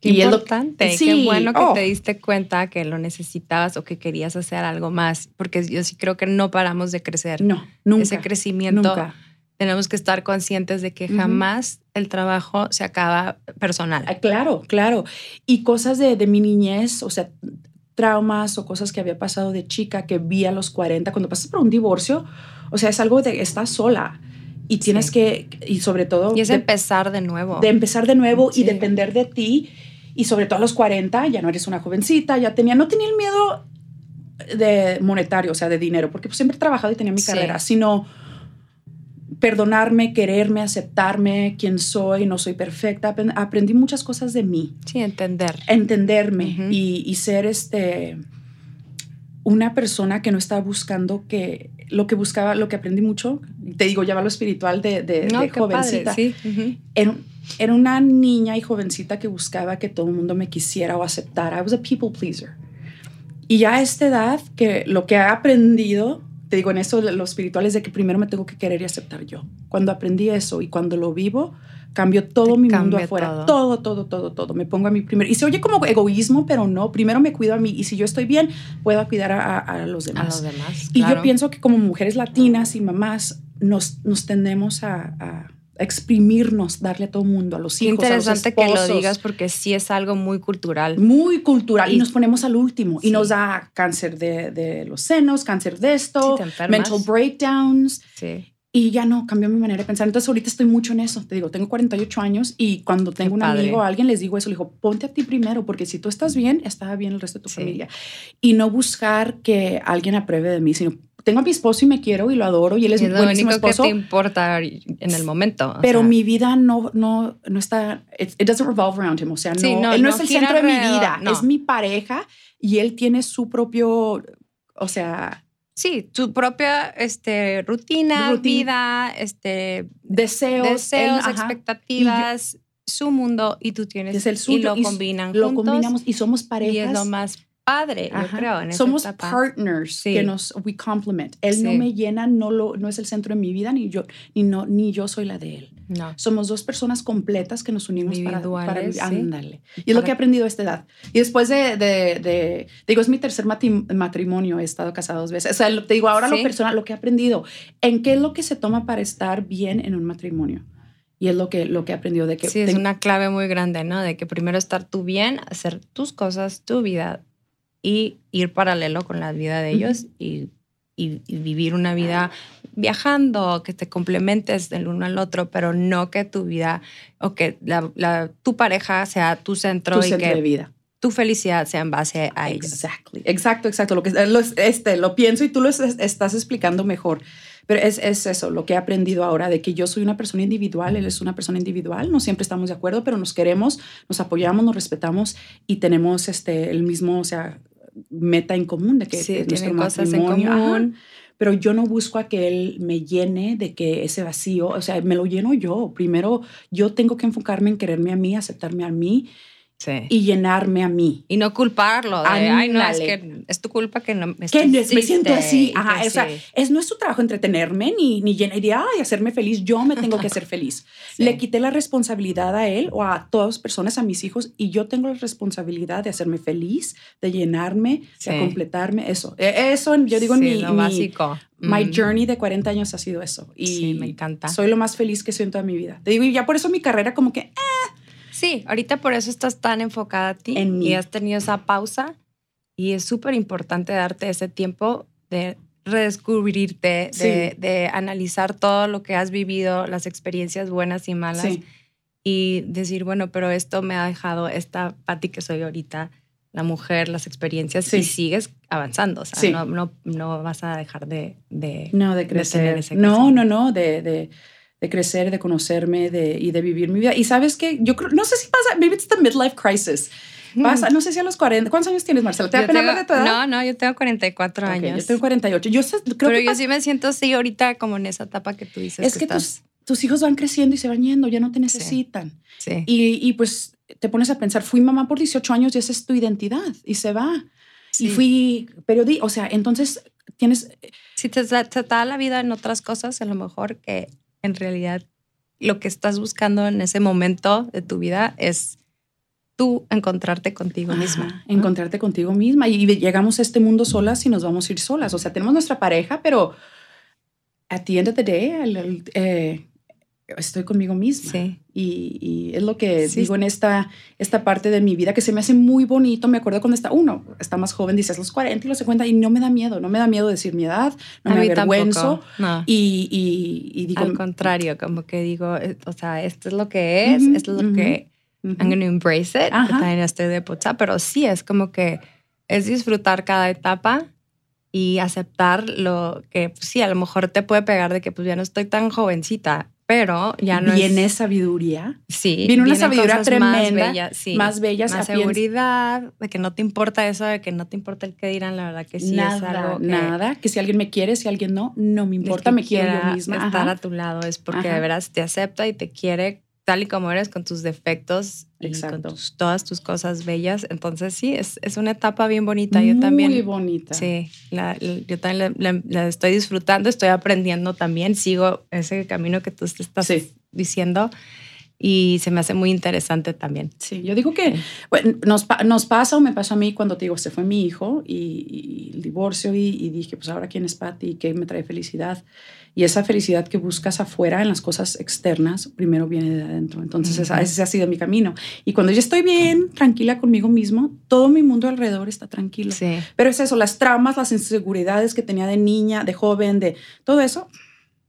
Qué y es lo- importante, sí, qué bueno que oh. te diste cuenta que lo necesitabas o que querías hacer algo más, porque yo sí creo que no paramos de crecer. No, nunca. Ese crecimiento, Nunca. tenemos que estar conscientes de que Ujú. jamás el trabajo se acaba personal. Ah, Claro, claro. Y cosas de, de mi niñez, o sea, traumas o cosas que había pasado de chica que vi a los 40, cuando pasas por un divorcio, o sea, es algo de estás sola y tienes Sí. que, y sobre todo, Y es de, empezar de nuevo. de empezar de nuevo Sí. y depender de ti. Y sobre todo a los 40, ya no eres una jovencita, ya tenía, no tenía el miedo de monetario, o sea, de dinero, porque pues, siempre he trabajado y tenía mi Sí. carrera, sino perdonarme, quererme, aceptarme, quién soy, no soy perfecta. Aprendí muchas cosas de mí sí, entender. entenderme y, y ser este una persona que no está buscando que lo que buscaba, lo que aprendí mucho, te digo, ya va lo espiritual de, de, No, de jovencita. padre, sí. ujú. Era, era una niña y jovencita que buscaba que todo el mundo me quisiera o aceptara. I was a people pleaser. Y ya a esta edad, que lo que he aprendido, te digo en eso, lo espiritual es de que primero me tengo que querer y aceptar yo. Cuando aprendí eso y cuando lo vivo, cambio todo Te mi mundo afuera. todo. Todo. todo, todo, todo, Me pongo a mí primero. Y se oye como egoísmo, pero no. Primero me cuido a mí. Y si yo estoy bien, puedo cuidar a, a- a los A demás. los demás. Y claro. yo pienso que como mujeres latinas y mamás nos, nos tendemos a, a exprimirnos, darle a todo mundo, a los Qué hijos, interesante a los que lo esposos. digas porque sí es algo muy cultural. Muy cultural. Y, Y- nos ponemos al último. Sí. Y nos da cáncer de, de los senos, cáncer de esto, Sí, mental breakdowns. Sí. Y ya no, cambió mi manera de pensar. Entonces ahorita estoy mucho en eso. Te digo, tengo 48 años y cuando tengo un padre. amigo o alguien les digo eso, le digo, ponte a ti primero, porque si tú estás bien, está bien el resto de tu familia. Y no buscar que alguien apruebe de mí, sino tengo a mi esposo y me quiero y lo adoro y él es es lo buenísimo único que esposo. te importa en el momento. Pero sea, mi vida no, no, no está, it, it doesn't revolve around him. O sea, no, Sí, no, él no, no es el centro de mi alrededor, vida, no. es mi pareja y él tiene su propio, o sea, Sí, tu propia este, rutina, Rutina. vida, este, deseos. deseos, él- expectativas, su mundo y tú tienes Es el y suyo lo y combinan Lo juntos combinamos y somos parejas. y es lo más padre, Ajá. yo creo, en Somos etapa. partners Sí. que nos we complement. Él no Sí. me llena, no lo no es el centro de mi vida ni yo ni no ni yo soy la de él. No. Somos dos personas completas que nos unimos para, para sí. ándale. Y es lo Para- que he aprendido a esta edad. Y después de, de, de- digo, es mi tercer matrimonio, he estado casada dos veces. O sea, te digo, ahora lo personal, lo que he aprendido, en qué es lo que se toma para estar bien en un matrimonio. Y es lo que, lo que he aprendido de que Sí, es ten- una clave muy grande, ¿no? De que primero estar tú bien, hacer tus cosas, tu vida y ir paralelo con la vida de ellos y, y- y vivir una vida viajando, que te complementes del uno al otro, pero no que tu vida o que la, la- tu pareja sea tu centro tu y centro que de vida. tu felicidad sea en base a ellos. Exactly. Exacto, exacto. Lo que lo, este, lo pienso y tú lo es- estás explicando mejor. Pero es, es eso, lo que he aprendido ahora, de que yo soy una persona individual, él es una persona individual, no siempre estamos de acuerdo, pero nos queremos, nos apoyamos, nos respetamos y tenemos este, el mismo, o sea, meta en común de que Sí, en matrimonio. Ajá. común. Pero yo no busco a que él me llene de que ese vacío, o sea, me lo lleno yo. Primero, yo tengo que enfocarme en quererme a mí, aceptarme a mí Sí. y llenarme a mí. Y no culparlo. De, Ay, no, es que es tu culpa que no me que me siento así. y Ajá, que o sea, es no es su trabajo entretenerme ni, ni llenar ay, hacerme feliz. Yo me tengo que hacer feliz. Sí. Le quité la responsabilidad a él o a todas las personas, a mis hijos, y yo tengo la responsabilidad de hacerme feliz, de llenarme, Sí. de completarme. Eso. E- Eso, yo digo, en mi, lo mi- básico. my Mm. journey de 40 años ha sido eso. Y Sí, me encanta. Soy lo más feliz que soy en mi vida. Te digo, y ya por eso mi carrera como que, eh, Sí, ahorita por eso estás tan enfocada a ti En y has tenido esa pausa y es súper importante darte ese tiempo de redescubrirte, Sí. de, de analizar todo lo que has vivido, las experiencias buenas y malas Sí. y decir, bueno, pero esto me ha dejado esta Patti que soy ahorita, la mujer, las experiencias Sí. y sigues avanzando, o sea, no, no, no vas a dejar de... de No, de tener crecer. ese no, no, no, de, de, crecer, de conocerme de, y de vivir mi vida. Y sabes que yo creo, no sé si pasa, maybe it's the midlife crisis. Pasa, no sé si a los 40. ¿Cuántos años tienes, Marcela? ¿Te da pena tengo- hablar de tu edad? No, no, yo tengo 44 Ok, años. yo tengo 48. Yo sé- creo pero que yo sí me siento así ahorita como en esa etapa que tú dices. es que tus, estás- tus hijos van creciendo y se van yendo, ya no te necesitan. sí. Y, y pues te pones a pensar, fui mamá por 18 años y esa es tu identidad y se va. Sí. Y fui periodista, o sea, entonces tienes, Si te, te da la vida en otras cosas, a lo mejor que en realidad lo que estás buscando en ese momento de tu vida es tú encontrarte contigo misma. Encontrarte contigo misma y llegamos a este mundo solas y nos vamos a ir solas. O sea, tenemos nuestra pareja, pero at the end of the day, eh, estoy conmigo misma. Sí. Y, y es lo que Sí. digo en esta, esta parte de mi vida que se me hace muy bonito. Me acuerdo cuando está uno, está más joven, dices los 40 y los 50 y no me da miedo, no me da miedo decir mi edad, no A me avergüenzo. No. Y, y, y digo, Al contrario, como que digo, eh, o sea, esto es lo que es, Ujú, esto es lo ujú. que ujú, I'm going to embrace it. Que También estoy de pucha, pero sí es como que es disfrutar cada etapa y aceptar lo que pues, sí, a lo mejor te puede pegar de que pues ya no estoy tan jovencita, pero ya no viene es... sabiduría, Sí, viene una sabiduría cosas más tremenda, bellas, sí, más bellas. más seguridad, de que no te importa eso, de que no te importa el que dirán, la verdad que sí nada, es algo que nada. Que si alguien me quiere, si alguien no, no me importa, me quiero yo misma. Estar Ajá. a tu lado es porque Ajá. de veras te acepta y te quiere tal y como eres, con tus defectos y Exacto. con tus- todas tus cosas bellas. Entonces sí, es, es una etapa bien bonita. Yo Muy también, bonita. sí, la- la- yo también la estoy disfrutando, estoy aprendiendo también, sigo ese camino que tú te estás Sí. diciendo y se me hace muy interesante también. Sí, yo digo que bueno, nos, nos pasa o me pasó a mí cuando te digo, se fue mi hijo y, y el divorcio y, y dije, pues ahora quién es Patty y qué me trae felicidad. Y esa felicidad que buscas afuera en las cosas externas, primero viene de adentro. Entonces esa- Ujú. ese ha sido mi camino. Y cuando yo estoy bien, tranquila conmigo mismo, todo mi mundo alrededor está tranquilo. Sí, Pero es eso, las traumas, las inseguridades que tenía de niña, de joven, de todo eso.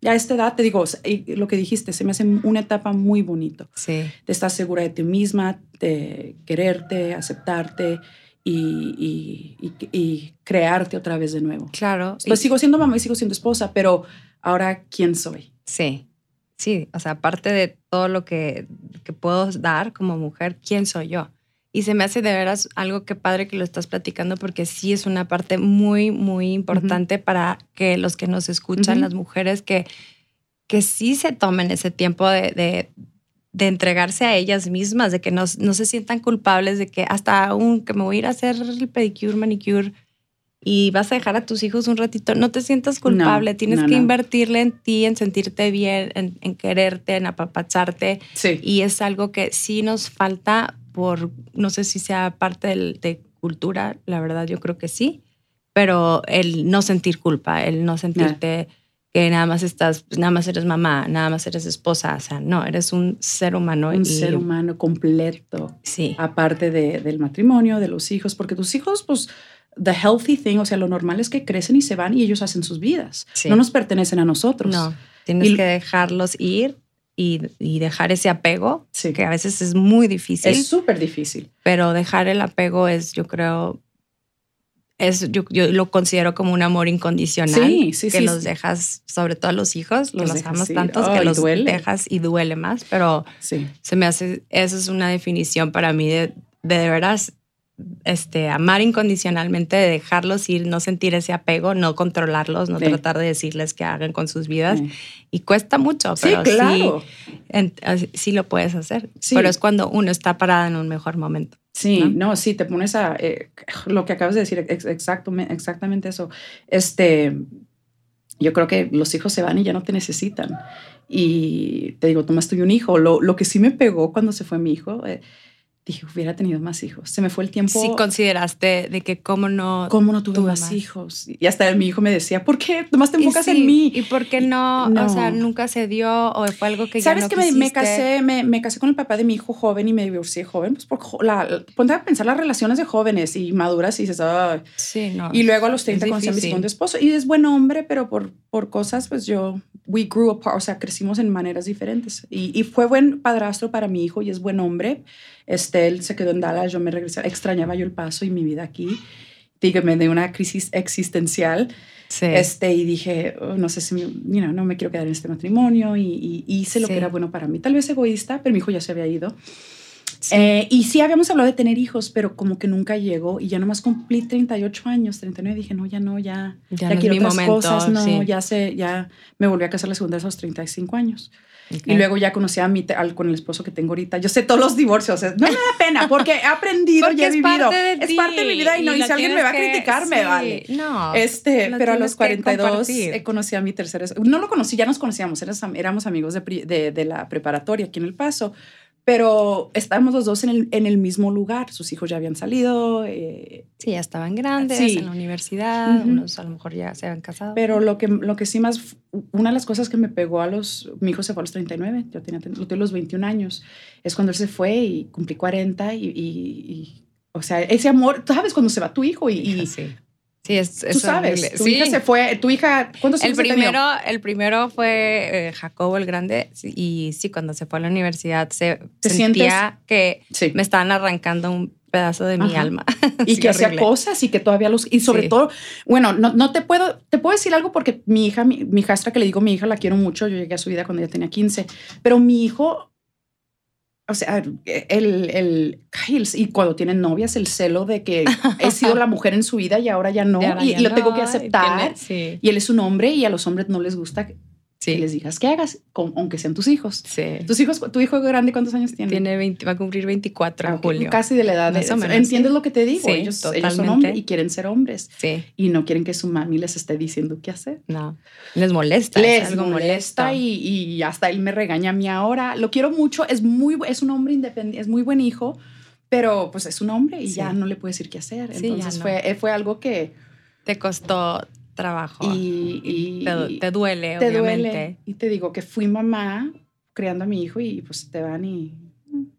Ya a esta edad, te digo, lo que dijiste, se me hace una etapa muy bonito sí. de estar segura de ti misma, de quererte, aceptarte y, y- y- y crearte otra vez de nuevo. Claro. Pues sigo siendo mamá y sigo siendo esposa, pero ahora, ¿quién soy? Sí, sí, o sea, aparte de todo lo que, que puedo dar como mujer, ¿quién soy yo? Y se me hace de veras algo que padre que lo estás platicando porque sí es una parte muy, muy importante para que los que nos escuchan, Ujú. las mujeres, que, que sí se tomen ese tiempo de, de, de entregarse a ellas mismas, de que no, no se sientan culpables, de que hasta un, que me voy a ir a hacer el pedicure, manicure y vas a dejar a tus hijos un ratito, no te sientas culpable, No, tienes no, que invertirle en ti, en sentirte bien, en, en quererte, en apapacharte. Sí. Y es algo que sí nos falta por, no sé si sea parte del- de cultura, la verdad yo creo que sí, pero el no sentir culpa, el no sentirte que nada más estás, pues, nada más eres mamá, nada más eres esposa, o sea, no, eres un ser humano. Un y- ser humano completo, Sí, aparte de- del matrimonio, de los hijos, porque tus hijos, pues, the healthy thing, o sea, lo normal es que crecen y se van y ellos hacen sus vidas. Sí. No nos pertenecen a nosotros. no, tienes Y- que dejarlos ir y, y dejar ese apego, Sí. que a veces es muy difícil. Es súper difícil. pero dejar el apego es, yo creo, es, yo, yo lo considero como un amor incondicional. Sí, sí, que sí. los dejas, sobre todo a los hijos, Los que los amas tantos, Ay, que los duele. dejas y duele más, pero Sí. se me hace, esa es una definición para mí de de, de veras este, amar incondicionalmente, de dejarlos ir, no sentir ese apego, no controlarlos, no Sí. tratar de decirles qué hagan con sus vidas. Sí. Y cuesta mucho, Sí, pero claro. sí, en- así- sí lo puedes hacer. Pero es cuando uno está parada en un mejor momento. Sí, ¿no? no, sí, te pones a eh, lo que acabas de decir, ex- exacto, me- exactamente eso. Este, yo creo que los hijos se van y ya no te necesitan. Y te digo, tomaste un hijo. Lo, lo que sí me pegó cuando se fue mi hijo, eh, dije, hubiera tenido más hijos. Se me fue el tiempo. Sí, consideraste de que cómo no. ¿Cómo no tuve más, hijos? Y hasta mi hijo me decía, ¿por qué? Nomás te enfocas en mí. ¿Y por qué no, O sea, nunca se dio o fue algo que ¿Sabes ya no que me, me, casé, me, me, casé con el papá de mi hijo joven y me divorcié joven? Pues por la, ponte a pensar las relaciones de jóvenes y maduras y dices, Sí, no. Y luego a los 30 conocí a mi segundo esposo y es buen hombre, pero por, por cosas, pues yo, we grew apart, o sea, crecimos en maneras diferentes. Y, y fue buen padrastro para mi hijo y es buen hombre este, él se quedó en Dallas, yo me regresé, extrañaba yo el paso y mi vida aquí. Digo, me dio una crisis existencial. Sí. Este, y dije, oh, no sé si, no me quiero quedar en este matrimonio y, hice lo que era bueno para mí. Tal vez egoísta, pero mi hijo ya se había ido. Eh, y sí habíamos hablado de tener hijos, pero como que nunca llegó y ya nomás cumplí 38 años, 39, dije, no, ya no, ya, ya, quiero otras momento, cosas, no, ya sé, ya me volví a casar la segunda vez a los 35 años. Y luego ya conocí a mi, al, con el esposo que tengo ahorita. Yo sé todos los divorcios. no me da pena porque he aprendido y he vivido. es parte de mi vida y, no, y si alguien me va a criticar, me vale. No. Este, pero a los 42 he conocí a mi tercer No lo conocí, ya nos conocíamos, éramos amigos de, de, de la preparatoria aquí en El Paso pero estábamos los dos en el, en el, mismo lugar. Sus hijos ya habían salido. Eh, sí, ya estaban grandes en la universidad, unos a lo mejor ya se habían casado. Pero lo que, lo que sí más, una de las cosas que me pegó a los, mi hijo se fue a los 39, yo tenía, los 21 años, es cuando él se fue y cumplí 40 y, y, o sea, ese amor, tú sabes cuando se va tu hijo y, y sí. Sí, es, Tú sabes, tu hija se fue, tu hija, ¿cuántos el primero, El primero fue eh, Jacobo el Grande y sí, cuando se fue a la universidad se sentía que me estaban arrancando un pedazo de mi alma. Y que hacía cosas y que todavía los... Y sobre todo, bueno, no, no, te puedo... Te puedo decir algo porque mi hija, mi, mi hijastra que le digo mi hija, la quiero mucho, yo llegué a su vida cuando ella tenía 15, pero mi hijo o sea, el, el, y cuando tienen novias, el celo de que he sido la mujer en su vida y ahora ya no, y, lo tengo que aceptar. Y él es un hombre y a los hombres no les gusta Sí. les digas que hagas, aunque sean tus hijos. Sí. Tus hijos, tu hijo grande, ¿cuántos años tiene? Tiene 20, va a cumplir 24 en ah, julio. Casi de la edad. de, ¿Entiendes lo que te digo? ellos, son hombres y quieren ser hombres. Sí. Y no quieren que su mami les esté diciendo qué hacer. No. Les molesta. Les algo molesta y, y, hasta él me regaña a mí ahora. Lo quiero mucho. Es muy, es un hombre independiente, es muy buen hijo, pero pues es un hombre y ya no le puede decir qué hacer. Entonces fue, fue algo que te costó trabajo. Y, te, duele, obviamente. Y te digo que fui mamá criando a mi hijo y pues te van y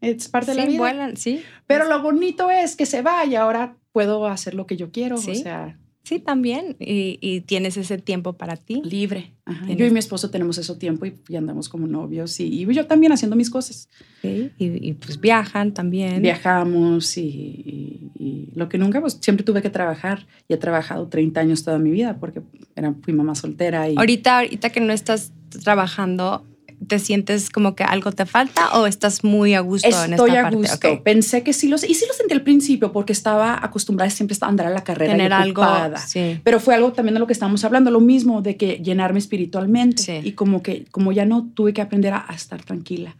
es parte de la vida. Vuelan, sí. Pero lo bonito es que se va y ahora puedo hacer lo que yo quiero. O sea, Sí, también. Y, tienes ese tiempo para ti. Libre. Yo y mi esposo tenemos ese tiempo y, andamos como novios. Y, yo también haciendo mis cosas. Sí, y, pues viajan también. Viajamos y, lo que nunca, pues siempre tuve que trabajar. Y he trabajado 30 años toda mi vida porque era, fui mamá soltera. Y... Ahorita, ahorita que no estás trabajando, ¿Te sientes como que algo te falta o estás muy a gusto Estoy en esta a gusto. Pensé que sí lo y sí lo sentí al principio porque estaba acostumbrada siempre a andar a la carrera Tener algo, sí. Pero fue algo también de lo que estábamos hablando, lo mismo de que llenarme espiritualmente y como que como ya no tuve que aprender a, estar tranquila,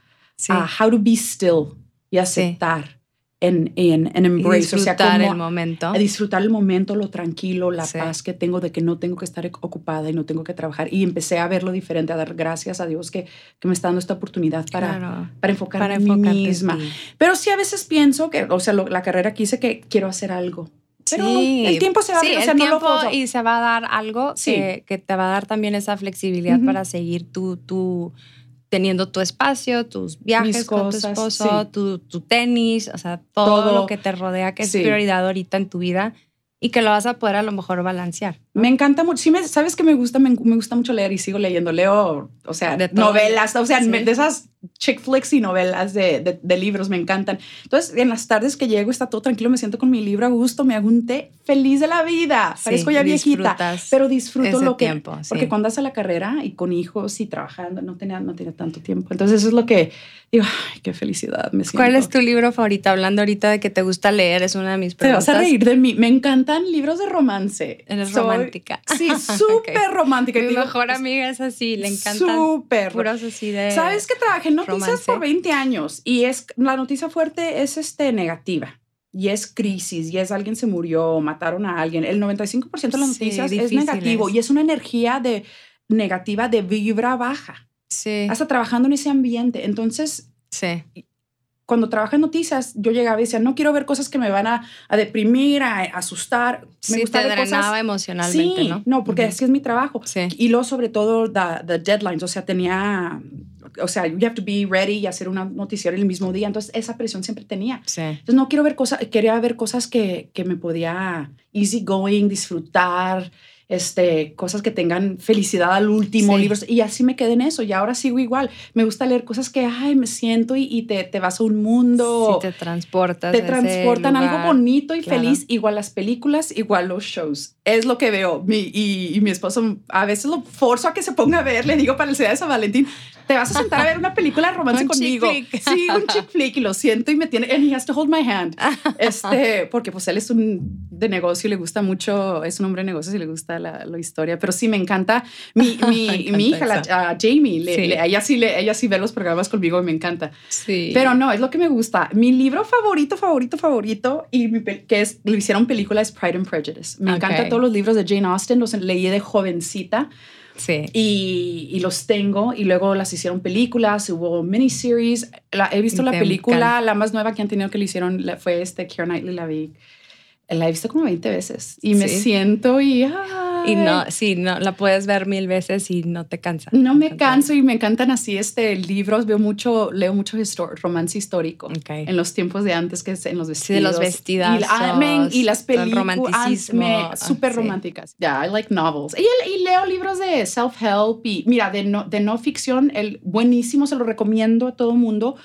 a how to be still y aceptar en, en, en embrace, disfrutar el momento. A disfrutar el momento, lo tranquilo, la paz que tengo de que no tengo que estar ocupada y no tengo que trabajar. Y empecé a verlo diferente, a dar gracias a Dios que, que me está dando esta oportunidad para, para enfocarme en mí misma. Pero sí a veces pienso que, o sea, la carrera quise que quiero hacer algo. Pero el tiempo se va a dar, el tiempo y se va a dar algo que, que, te va a dar también esa flexibilidad para seguir tu, tu teniendo tu espacio, tus viajes con tu esposo, tu, tu, tenis, o sea, todo, lo que te rodea, que es prioridad ahorita en tu vida y que lo vas a poder a lo mejor balancear. Me encanta mucho. Sí, me, sabes que me gusta, me, gusta mucho leer y sigo leyendo. Leo, o sea, novelas, o sea, de esas chick flicks y novelas de, de, libros, me encantan. Entonces, en las tardes que llego, está todo tranquilo, me siento con mi libro a gusto, me hago un té feliz de la vida. Parezco ya viejita, pero disfruto lo que. Tiempo, porque cuando haces la carrera y con hijos y trabajando, no tenía, no tenía tanto tiempo. Entonces, eso es lo que digo, ay, qué felicidad me siento. ¿Cuál es tu libro favorito? Hablando ahorita de que te gusta leer, es una de mis preguntas. Te vas a reír de mí. Me encantan libros de romance. Eres romántica. Sí, súper romántica. Mi mejor pues, amiga es así, le encanta. Súper. Puros así de. Sabes que trabajé en noticias por 20 años y es la noticia fuerte es este negativa. Y es crisis, y es alguien se murió, mataron a alguien. El 95% de las noticias es negativo y es una energía de negativa de vibra baja. Sí. Hasta trabajando en ese ambiente. Entonces, sí cuando trabaja en noticias, yo llegaba y decía, no quiero ver cosas que me van a, a deprimir, a, asustar. Me sí, te drenaba emocionalmente, sí, ¿no? No, porque así es mi trabajo. Sí. Y luego, sobre todo, the, the, deadlines, o sea, tenía, o sea, you have to be ready y hacer una noticiero el mismo día. Entonces, esa presión siempre tenía. Sí. Entonces, no quiero ver cosas, quería ver cosas que, que me podía easy going, disfrutar, este, cosas que tengan felicidad al último, Sí. libros, y así me quedé en eso, y ahora sigo igual. Me gusta leer cosas que, ay, me siento y, y te, te vas a un mundo, Sí, te transportas. te transportan algo bonito y claro. feliz, igual las películas, igual los shows. Es lo que veo. Mi, y, y mi esposo a veces lo forzo a que se ponga a ver, le digo para el día de San Valentín, te vas a sentar a ver una película de romance Un chick conmigo. flick. Sí, un chick flick y lo siento y me tiene, and he has to hold my hand. Este, porque pues él es un de negocio y le gusta mucho, es un hombre de negocios y le gusta la, la historia, pero sí me encanta. Mi, mi, Me encanta mi hija, la- a Jamie, le- Sí. le- ella, sí le, ella sí ve los programas conmigo y me encanta. Sí. Pero no, es lo que me gusta. Mi libro favorito, favorito, favorito, y mi que es, lo hicieron película es Pride and Prejudice. Me Ok. encantan todos los libros de Jane Austen, los leí de jovencita sí. y, y los tengo. Y luego las hicieron películas, hubo miniseries. La, he visto la película, la más nueva que han tenido que le hicieron fue este Keira Knightley, la vi. La he visto como 20 veces y me Sí. siento y... Y ay, no, sí, no, la puedes ver mil veces y no te cansa. no me canso y me encantan así este libros. Veo mucho, leo mucho histo- romance histórico. Ok. En los tiempos de antes, que es en los vestidos. Sí, de los vestidazos, Y, la- amén, y las películas. ah, Súper sí. románticas. Yeah, I like novels. Y, y leo libros de self-help. Y mira, de no, de no ficción, el buenísimo, se lo recomiendo a todo mundo.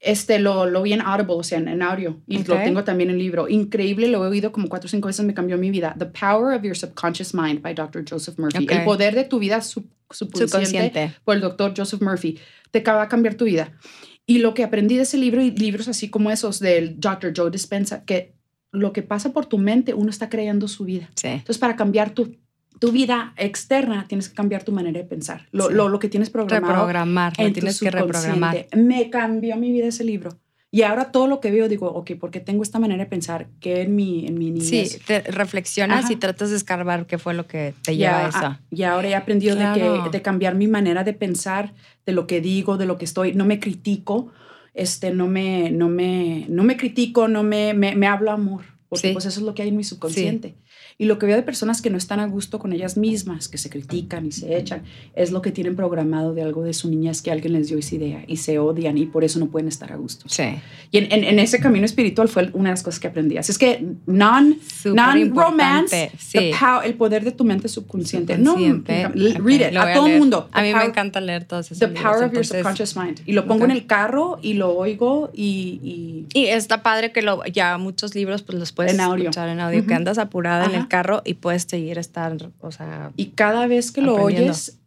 Este lo, lo vi en Audible, o sea, en, en audio. Y lo Ok. tengo también en libro. Increíble, lo he oído como cuatro o cinco veces, me cambió mi vida. The Power of Your Subconscious Mind by Dr. Joseph Murphy. Ok. El poder de tu vida sub- subconsciente Subconsciente. por el doctor Joseph Murphy. Te va a cambiar tu vida. Y lo que aprendí de ese libro y libros así como esos del Dr. Joe Dispenza, que lo que pasa por tu mente, uno está creando su vida. Sí. Entonces, para cambiar tu, tu vida externa, tienes que cambiar tu manera de pensar. Lo, Sí. lo, lo que tienes programado Reprogramar, lo en tu tienes que reprogramar. Me cambió mi vida ese libro. Y ahora todo lo que veo, digo, ok, porque tengo esta manera de pensar que en mi, en mi niñez. Sí, te reflexionas Ajá. y tratas de escarbar qué fue lo que te Ya, lleva a eso. ah, y ahora he aprendido de, que, de cambiar mi manera de pensar, de lo que digo, de lo que estoy. No me critico, este, no, me, no, me, no me critico, no me, me, me hablo amor. Porque Sí. pues eso es lo que hay en mi subconsciente. Y lo que veo de personas que no están a gusto con ellas mismas, que se critican y se echan, es lo que tienen programado de algo de su niñez que alguien les dio esa idea y se odian y por eso no pueden estar a gusto. Sí. Y en, en- en ese camino espiritual fue una de las cosas que aprendí. Así es que non, non-romance, importante, sí. el poder de tu mente subconsciente. No, Subconsciente. l- Ok, read it, voy a todo el mundo. A mí me power- encanta leer todos esos The libros, power of your entonces- subconscious mind. Y lo pongo Ok. en el carro y lo oigo y... y Y está padre que lo, ya muchos libros pues los puedes En audio. escuchar en audio, que Ujú. andas apurada en Ajá. El carro y puedes seguir estar, o sea, y cada vez que lo oyes,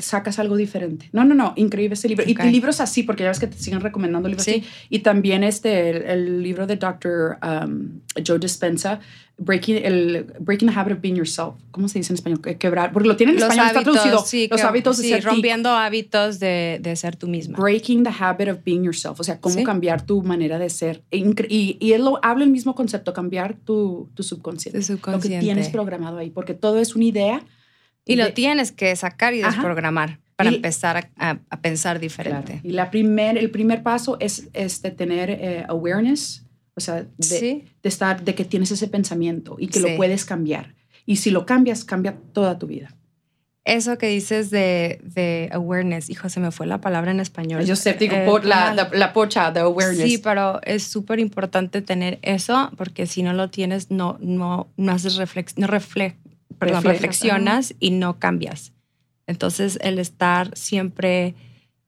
sacas algo diferente. No, no, no, increíble ese libro. Y- Ok. Y, libros así, porque ya ves que te siguen recomendando libros Sí. así. Y también este, el, el libro de Dr. um, Joe Dispenza, Breaking, el, Breaking the Habit of Being Yourself. ¿Cómo se dice en español? Que- Quebrar. Porque lo tiene en los español, está traducido. hábitos, sí, los hábitos de sí, ser rompiendo hábitos de, de ser tú misma. Breaking the habit of being yourself, o sea, cómo Sí. cambiar tu manera de ser. E Y, y él lo habla el mismo concepto, cambiar tu, tu subconsciente, Tu Lo que subconsciente. tienes programado ahí, porque todo es una idea. Y lo de- tienes que sacar y Ajá. desprogramar para Y- empezar a, a- pensar Claro. diferente. Y la primer, el primer paso es este, tener eh, awareness, o sea, de, Sí. de estar, de que tienes ese pensamiento y que Sí. lo puedes cambiar. Y si lo cambias, cambia toda tu vida. Eso que dices de, de awareness, hijo, se me fue la palabra en español. Yo sé, digo, Eh, por la, la, la pocha, the awareness. Sí, pero es súper importante tener eso porque si no lo tienes, no, no, no haces reflex, no refle- perdón, Reflejas, reflexionas y no cambias. Entonces, el estar siempre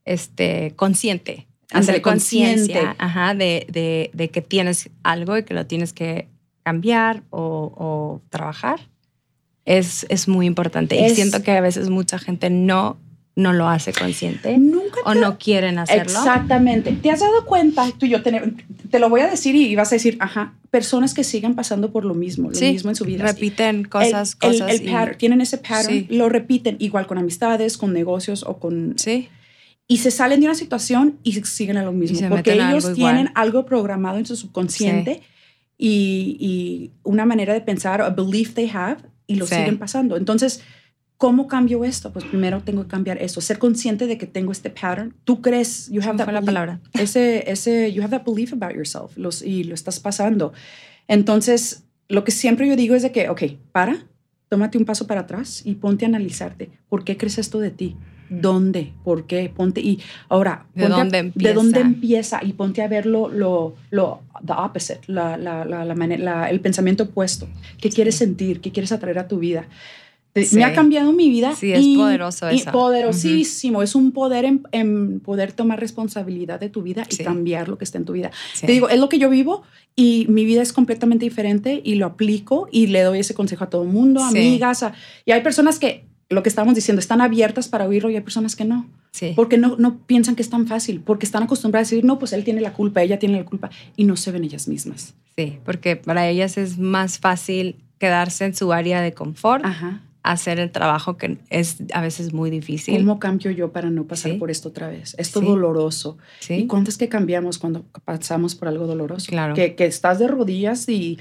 este, consciente, hacer conciencia de, de, de que tienes algo y que lo tienes que cambiar o, o trabajar, es, es muy importante. Y siento que a veces mucha gente no, no lo hace consciente Nunca o no quieren hacerlo. Exactamente. ¿Te has dado cuenta? Tú y yo te, te lo voy a decir y vas a decir, ajá, personas que sigan pasando por lo mismo, lo Sí, mismo en su vida. repiten cosas, el, el- cosas. el y- pattern, tienen ese pattern, Sí. lo repiten igual con amistades, con negocios o con... sí, Y se salen de una situación y siguen a lo mismo. porque ellos algo tienen algo programado en su subconsciente y, y una manera de pensar, a belief they have, y lo Sí. siguen pasando. Entonces, ¿Cómo cambio esto? Pues primero tengo que cambiar esto, ser consciente de que tengo este pattern. Tú crees, you have that fue la palabra. Ese, ese, you have that belief about yourself los, y lo estás pasando. Entonces, lo que siempre yo digo es de que, ok, para, tómate un paso para atrás y ponte a analizarte. ¿Por qué crees esto de ti? ¿Dónde? ¿Por qué? Ponte y ahora, ¿De ponte a- dónde ¿De dónde empieza? empieza? Y ponte a ver lo, lo, lo the opposite, la, la, la- el pensamiento opuesto. ¿Qué quieres sentir? ¿Qué quieres atraer a tu vida? Sí. Me ha cambiado mi vida. Sí, es poderoso y eso. Poderosísimo. Es un poder en, en poder tomar responsabilidad de tu vida y Sí. cambiar lo que está en tu vida. Sí. Te digo, es lo que yo vivo y mi vida es completamente diferente y lo aplico y le doy ese consejo a todo el mundo, amigas. a- y hay personas que, lo que estamos diciendo, están abiertas para oírlo y hay personas que no. Sí. Porque no, no piensan que es tan fácil, porque están acostumbradas a decir, no, pues él tiene la culpa, ella tiene la culpa y no se ven ellas mismas. Sí, porque para ellas es más fácil quedarse en su área de confort, Ajá. Hacer el trabajo que es a veces muy difícil. ¿Cómo cambio yo para no pasar Sí. por esto otra vez? Esto Sí. doloroso. ¿Y Sí, cuánto es que cambiamos cuando pasamos por algo doloroso? Claro. Que, que estás de rodillas y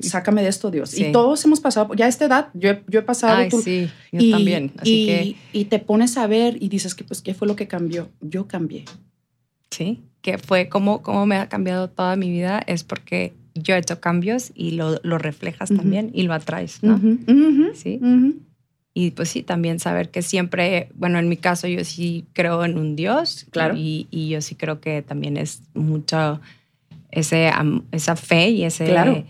sácame de esto, Dios. Y todos hemos pasado, ya a esta edad, yo, he- yo he pasado. Ay, tú- sí, yo y, también. Así y, que y te pones a ver y dices que, pues, ¿qué fue lo que cambió? Yo cambié. sí, que fue como, como me ha cambiado toda mi vida es porque yo he hecho cambios y lo, lo reflejas Ujú. también y lo atraes, ¿no? Ujú, ujú, Sí. ujú. Y pues sí, también saber que siempre, bueno, en mi caso yo sí creo en un Dios. Claro. Y, y yo sí creo que también es mucho ese, esa fe y ese... Claro.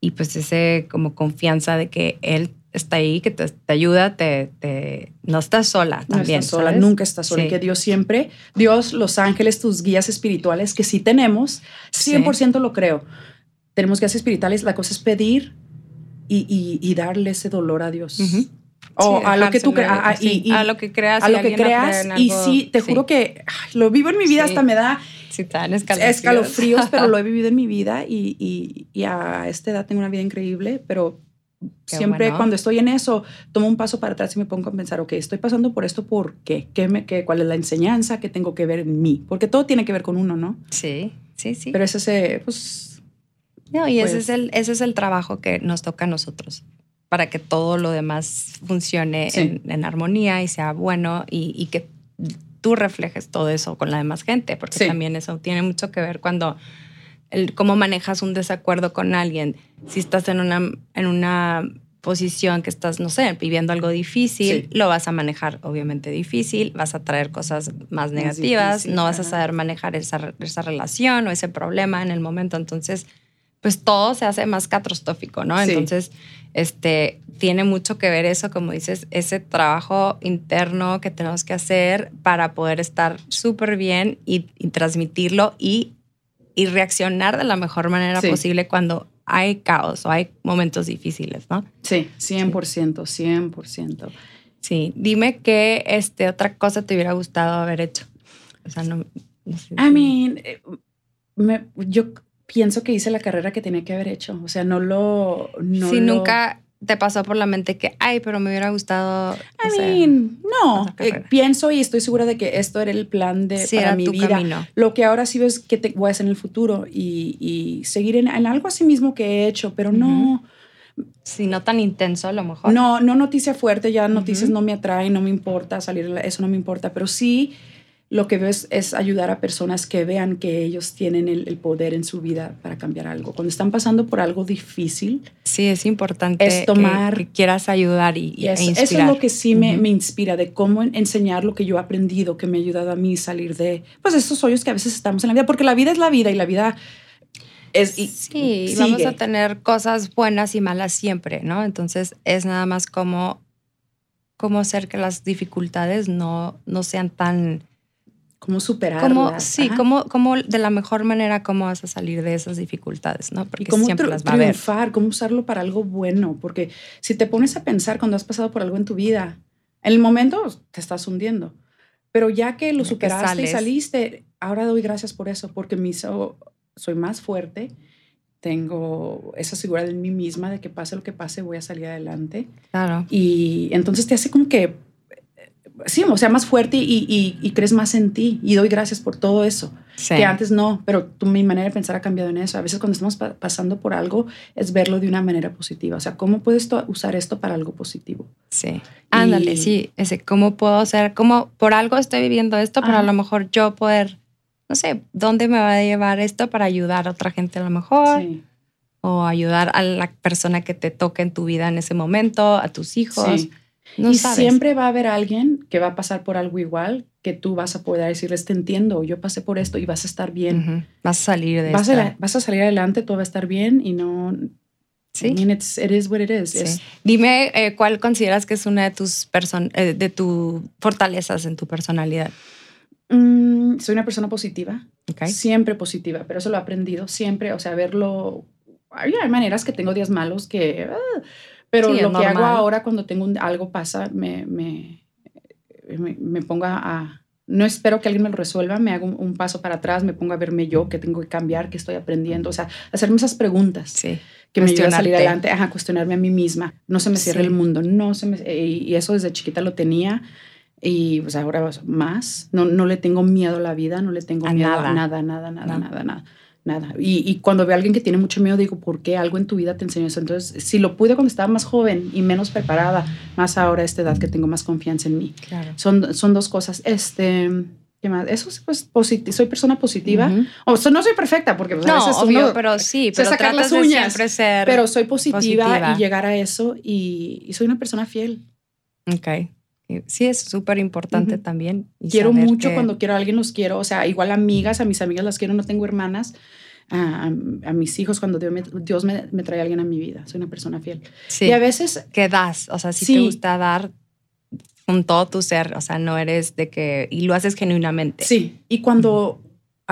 Y pues ese como confianza de que Él está ahí, que te, te ayuda, te, te- no estás sola No también. estás sola, ¿sabes? nunca estás sola. Sí. Y que Dios siempre, Dios, los ángeles, tus guías espirituales, que sí tenemos, 100% lo creo. Tenemos guías espirituales, la cosa es pedir y, y- y darle ese dolor a Dios. Ujú. O Sí, a lo que tú creas. sí, a lo que creas. a lo que creas. en Y algo, sí, te juro que ay, lo vivo en mi vida, hasta me da escalofríos. escalofríos, pero lo he vivido en mi vida y, y- y a esta edad tengo una vida increíble, pero Qué siempre bueno. cuando estoy en eso, tomo un paso para atrás y me pongo a pensar, ok, estoy pasando por esto, ¿por qué? ¿Qué me, qué, ¿Cuál es la enseñanza? ¿Qué tengo que ver en mí? Porque todo tiene que ver con uno, ¿no? Sí, sí, sí. Pero es ese, pues, No, y ese, Pues- es el, ese es el trabajo que nos toca a nosotros, para que todo lo demás funcione Sí. en, en armonía y sea bueno y, y que tú reflejes todo eso con la demás gente, porque Sí. también eso tiene mucho que ver cuando el, cómo manejas un desacuerdo con alguien. Si estás en una, en una posición que estás, no sé, viviendo algo difícil, Sí. lo vas a manejar obviamente difícil, vas a traer cosas más negativas, difícil, no vas a saber manejar esa, esa relación o ese problema en el momento. Entonces, pues todo se hace más catastrófico, ¿no? Sí. Entonces, este, tiene mucho que ver eso, como dices, ese trabajo interno que tenemos que hacer para poder estar súper bien y, y transmitirlo y, y reaccionar de la mejor manera Sí. posible cuando hay caos o hay momentos difíciles, ¿no? sí, 100%, 100%. Sí, dime qué este, otra cosa te hubiera gustado haber hecho. O sea, no, no sé I mean, eh, me- yo pienso que hice la carrera que tenía que haber hecho. O sea, no lo. No si lo- nunca te pasó por la mente que, ay, pero me hubiera gustado. I sea, mean, no. Eh, pienso y estoy segura de que esto era el plan de sí, para era mi tu vida. camino. Lo que ahora sí veo es que te voy a hacer en el futuro y, y seguir en, en algo así mismo que he hecho, pero no, Si no tan intenso, a lo mejor. no, no noticia fuerte, ya noticias Ujú. no me atraen, no me importa salir, eso no me importa, pero sí lo que veo es, es ayudar a personas que vean que ellos tienen el, el poder en su vida para cambiar algo. Cuando están pasando por algo difícil, Sí, es importante Es tomar- que, quieras ayudar y, e eso, es lo que sí me, me inspira, de cómo en- enseñar lo que yo he aprendido, que me ha ayudado a mí salir de, pues, estos hoyos que a veces estamos en la vida, porque la vida es la vida y la vida es... y Sí, sigue. vamos a tener cosas buenas y malas siempre, ¿no? Entonces es nada más como, como hacer que las dificultades no, no sean tan... Cómo superarlas. Como, sí, ajá. como, como de la mejor manera cómo vas a salir de esas dificultades, ¿no? Y Porque cómo siempre las va a haber. triunfar, cómo usarlo para algo bueno, porque si te pones a pensar cuando has pasado por algo en tu vida, en el momento te estás hundiendo, pero ya que lo que superaste y saliste, ahora doy gracias por eso, porque me hizo, soy más fuerte, tengo esa seguridad en mí misma de que pase lo que pase, voy a salir adelante. Claro. Y entonces te hace como que sí, o sea, más fuerte y, y, y, crees más en ti. Y doy gracias por todo eso. Sí. Que antes no, pero tú, mi manera de pensar ha cambiado en eso. A veces cuando estamos pa pasando por algo es verlo de una manera positiva. O sea, ¿cómo puedes usar esto para algo positivo? Sí. Ándale, sí. Ese, ¿cómo puedo hacer? ¿Cómo por algo estoy viviendo esto, pero a lo mejor yo poder, no sé, ¿dónde me va a llevar esto para ayudar a otra gente a lo mejor? Sí. O ayudar a la persona que te toca en tu vida en ese momento, a tus hijos. Sí. No y sabes. siempre va a haber alguien que va a pasar por algo igual que tú vas a poder decirles, te entiendo, yo pasé por esto y vas a estar bien. Vas a salir de vas, esta. a, vas a salir adelante, todo va a estar bien y no... Sí. I mean, it's, it is what it is. Sí. Dime eh, cuál consideras que es una de tus person eh, de tus fortalezas en tu personalidad. Mm, soy una persona positiva, ¿ok? siempre positiva, pero eso lo he aprendido siempre, o sea, verlo... Hay, hay maneras que tengo días malos que... ah, pero Sí, lo que hago ahora cuando tengo un- algo pasa, me, me, me, me pongo a, a- No espero que alguien me lo resuelva, me hago un, un paso para atrás, me pongo a verme yo, que tengo que cambiar, que estoy aprendiendo, o sea, hacerme esas preguntas Sí. que me ayudan a salir adelante, ajá, cuestionarme a mí misma. No se me cierra Sí. el mundo, no se me... Y, y eso desde chiquita lo tenía y pues ahora más. No, no le tengo miedo a la vida, no le tengo A miedo nada. a nada, nada, nada, No. nada, nada. Nada. Y, y cuando veo a alguien que tiene mucho miedo, digo, ¿por qué algo en tu vida te enseñó eso? Entonces, si lo pude cuando estaba más joven y menos preparada, más ahora a esta edad que tengo más confianza en mí. Claro. Son, son dos cosas. Este, ¿qué más? Eso sí, pues, soy persona positiva. Ujú. O sea, no soy perfecta porque pues, a No, veces obvio, uno- pero sí, pero sacar las de uñas, siempre ser. pero soy positiva, positiva. y llegar a eso y, y soy una persona fiel. Ok. Sí, es súper importante también. Quiero mucho que- cuando quiero a alguien, los quiero. O sea, igual amigas, a mis amigas las quiero, no tengo hermanas. A, a- a mis hijos, cuando Dios, me, Dios me, me trae a alguien a mi vida. Soy una persona fiel. Sí. Y a veces, que das, o sea, si Sí. te gusta dar con todo tu ser, o sea, no eres de que, y lo haces genuinamente. sí. Y cuando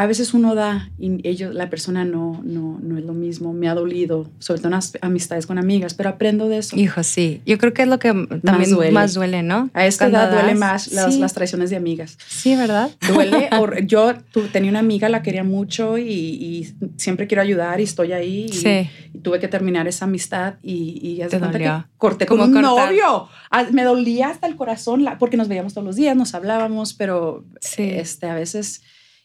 a veces uno da y ellos, la persona no, no, no es lo mismo, me ha dolido, sobre todo en las amistades con amigas, pero aprendo de eso. Hijo, sí. Yo creo que es lo que también más duele, duele. ¿no? a esta Cuando edad duele das, más las, sí. las traiciones de amigas. Sí, ¿verdad? duele. yo tu- tenía una amiga, la quería mucho y, y siempre quiero ayudar y estoy ahí. Y, Sí. y tuve que terminar esa amistad y, y Te cuenta dolió. que corté con ¿Cómo un cortar? novio. Ah, Me dolía hasta el corazón porque nos veíamos todos los días, nos hablábamos, pero Sí. este, a veces...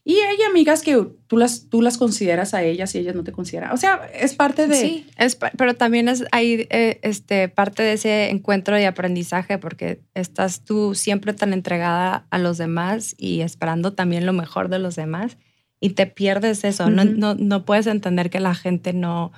Y hay amigas que tú las, tú las consideras a ellas y ellas no te consideran. O sea, es parte de... Sí, es, pero también es ahí eh, este, parte de ese encuentro de aprendizaje porque estás tú siempre tan entregada a los demás y esperando también lo mejor de los demás y te pierdes eso. no, Ujú. no, no puedes entender que la gente no,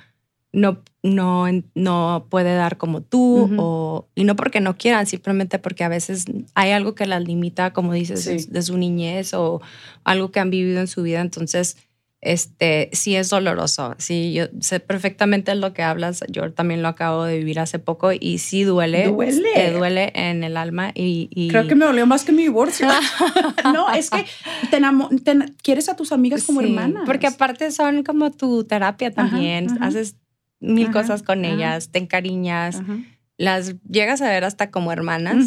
no, no, no puede dar como tú o, y no porque no quieran, simplemente porque a veces hay algo que las limita, como dices, Sí. de, su niñez o algo que han vivido en su vida. Entonces, este, sí es doloroso. Sí, yo sé perfectamente lo que hablas. Yo también lo acabo de vivir hace poco y sí duele. Duele. Te duele en el alma y... y- Creo que me dolió más que mi divorcio. no, es que te te quieres a tus amigas como Sí, hermanas. Porque aparte son como tu terapia también. ajá. Haces mil Ajá, cosas con ajá. ellas, te encariñas, las llegas a ver hasta como hermanas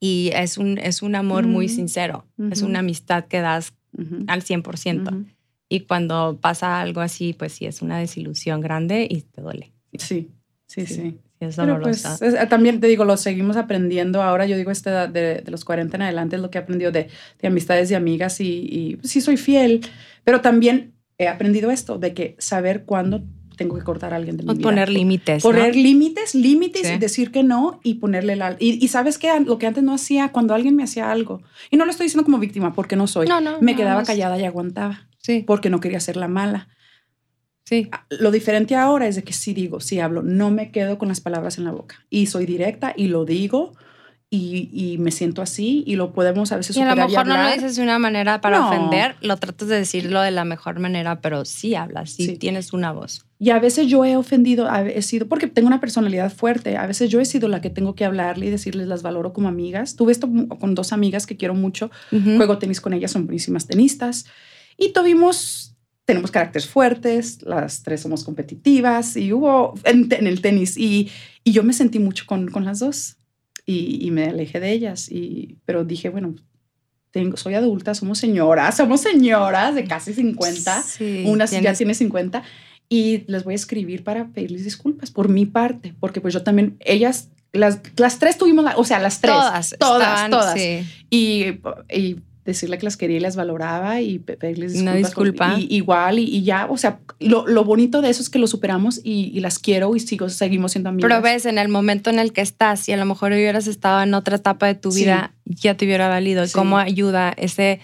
y es un, es un amor muy Ujú, sincero. Es una amistad que das al 100%. ujú. Y cuando pasa algo así, pues sí, es una desilusión grande y te duele. Sí, sí, sí. Sí, es Pero pues dolorosa. es- también te digo, lo seguimos aprendiendo. Ahora yo digo, esta edad de, de los 40 en adelante es lo que he aprendido de, de amistades y amigas y, y pues, sí soy fiel, pero también he aprendido esto, de que saber cuándo tengo que cortar a alguien de mi O vida. poner límites. ¿no? Poner límites, límites, Sí. y decir que no y ponerle la... Y, y sabes que lo que antes no hacía, cuando alguien me hacía algo, y no lo estoy diciendo como víctima, porque no soy, No, no, me quedaba callada y aguantaba, Sí, porque no quería ser la mala. sí. Lo diferente ahora es de que sí digo, sí hablo, no me quedo con las palabras en la boca. Y soy directa y lo digo y, y me siento así y lo podemos a veces Y a lo mejor no lo dices de una manera para No. ofender, lo tratas de decirlo de la mejor manera, pero sí hablas, sí, Sí. tienes una voz. Y a veces yo he ofendido, he sido, porque tengo una personalidad fuerte, a veces yo he sido la que tengo que hablarle y decirles las valoro como amigas. Tuve esto con dos amigas que quiero mucho, Ujú. juego tenis con ellas, son buenísimas tenistas. Y tuvimos, tenemos caracteres fuertes, las tres somos competitivas y hubo en, en el tenis. Y, y yo me sentí mucho con, con las dos y, y me alejé de ellas. Y, pero dije, bueno, tengo, soy adulta, somos señoras, somos señoras de casi 50. Sí, Una sí ya tienes- tiene 50 y les voy a escribir para pedirles disculpas por mi parte, porque pues yo también, ellas las, las tres tuvimos, la, o sea, las tres. Todas. Todas, estaban, todas. sí. Y, y decirle que las quería y las valoraba y pe- pedirles Una disculpas. con- disculpa. y, igual, y, y ya, o sea, lo, lo bonito de eso es que lo superamos y, y las quiero y sigo, seguimos siendo amigas. Pero ves, en el momento en el que estás y a lo mejor hubieras estado en otra etapa de tu Sí. vida, ya te hubiera valido. Sí. ¿Cómo ayuda ese,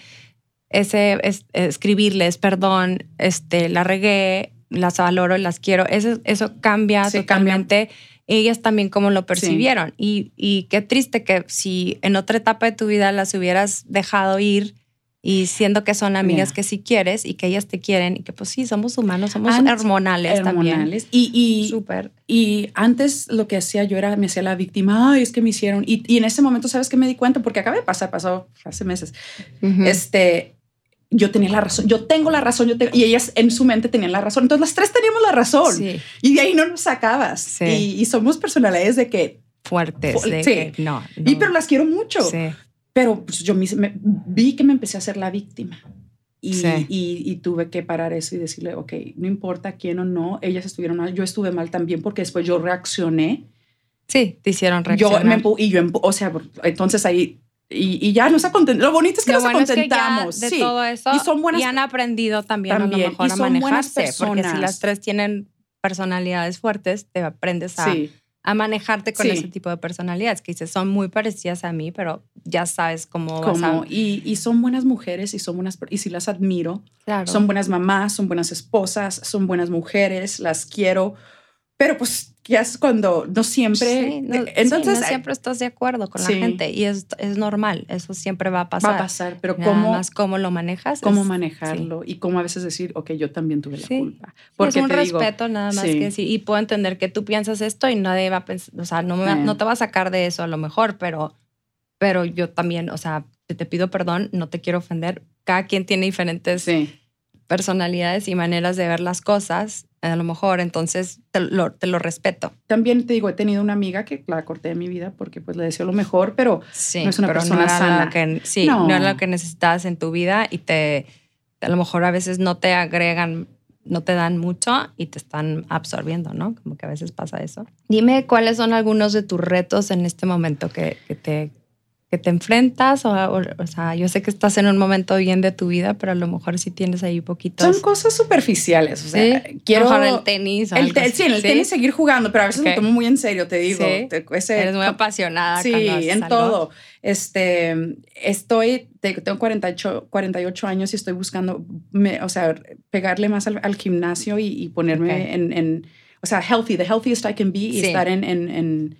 ese es- escribirles, perdón, este, la regué, las valoro, las quiero? Eso, eso cambia Sí, totalmente. Ellas también cómo lo percibieron. Y, y qué triste que si en otra etapa de tu vida las hubieras dejado ir y siendo que son amigas Yeah. que sí quieres y que ellas te quieren y que pues sí, somos humanos, somos Antes- hormonales, también. hormonales. Y, y, Súper. Y antes lo que hacía yo era, me hacía la víctima, ay, es que me hicieron. Y, y en ese momento, ¿sabes qué me di cuenta? Porque acaba de pasar, pasó hace meses. Ujú. Este, yo tenía la razón, yo tengo la razón, yo tengo, y ellas en su mente tenían la razón. Entonces las tres teníamos la razón. Sí. Y de ahí no nos sacabas. Sí. Y, y somos personalidades de que, fuertes. Fu- de sí. que no, y pero las quiero mucho. Pero pues, yo me, me- vi que me empecé a hacer la víctima. Y, Sí. y, y tuve que parar eso y decirle, ok, no importa quién o no, ellas estuvieron mal, yo estuve mal también porque después yo reaccioné Sí, te hicieron yo reaccionar. me y yo o sea entonces ahí y, y ya nos acontentamos lo bonito es que Lo nos bueno es que ya contentamos de sí. todo eso y son buenas y han aprendido también, a lo mejor y a son buenas manejarse. Porque si las tres tienen personalidades fuertes, te aprendes a, sí a manejarte con Sí. ese tipo de personalidades que dices, son muy parecidas a mí, pero ya sabes cómo vas a... y, y son buenas mujeres y son buenas y si las admiro Claro. son buenas mamás son buenas esposas son buenas mujeres las quiero pero pues ya es cuando no siempre Sí, no, sí, entonces no siempre estás de acuerdo con sí. la gente y es, es normal, eso siempre va a pasar. va a pasar pero Nada cómo más cómo lo manejas. cómo es- manejarlo y cómo a veces decir ok yo también tuve la culpa porque es un te digo, respeto nada más que sí. Y puedo entender que tú piensas esto y nadie va a pensar, o sea, no, me va- Eh. no te va a sacar de eso a lo mejor, pero, pero yo también, o sea, te, te pido perdón, no te quiero ofender. Cada quien tiene diferentes personalidades y maneras de ver las cosas, a lo mejor, entonces te lo, te lo respeto. también te digo he tenido una amiga que la corté de mi vida porque pues le deseo lo mejor pero Sí, No es una persona era sana. Que, sí, No. no. era lo que necesitabas en tu vida y te, a lo mejor a veces no te agregan, no te dan mucho y te están absorbiendo, ¿no? Como que a veces pasa eso. Dime cuáles son algunos de tus retos en este momento que, que te, que te enfrentas o, o, o sea, yo sé que estás en un momento bien de tu vida, pero a lo mejor sí tienes ahí poquitos. son cosas superficiales o sea Sí, quiero mejor el tenis. o el te- sí, en el tenis seguir jugando, pero a veces me Ok. tomo muy en serio, te digo. Sí. Te- ese- Eres muy apasionada. Sí, en algo. todo. Este, estoy, te- tengo 48, 48 años y estoy buscando, me- o sea, pegarle más al, al gimnasio y, y ponerme en, en, o sea, healthy, the healthiest I can be y estar en, en, en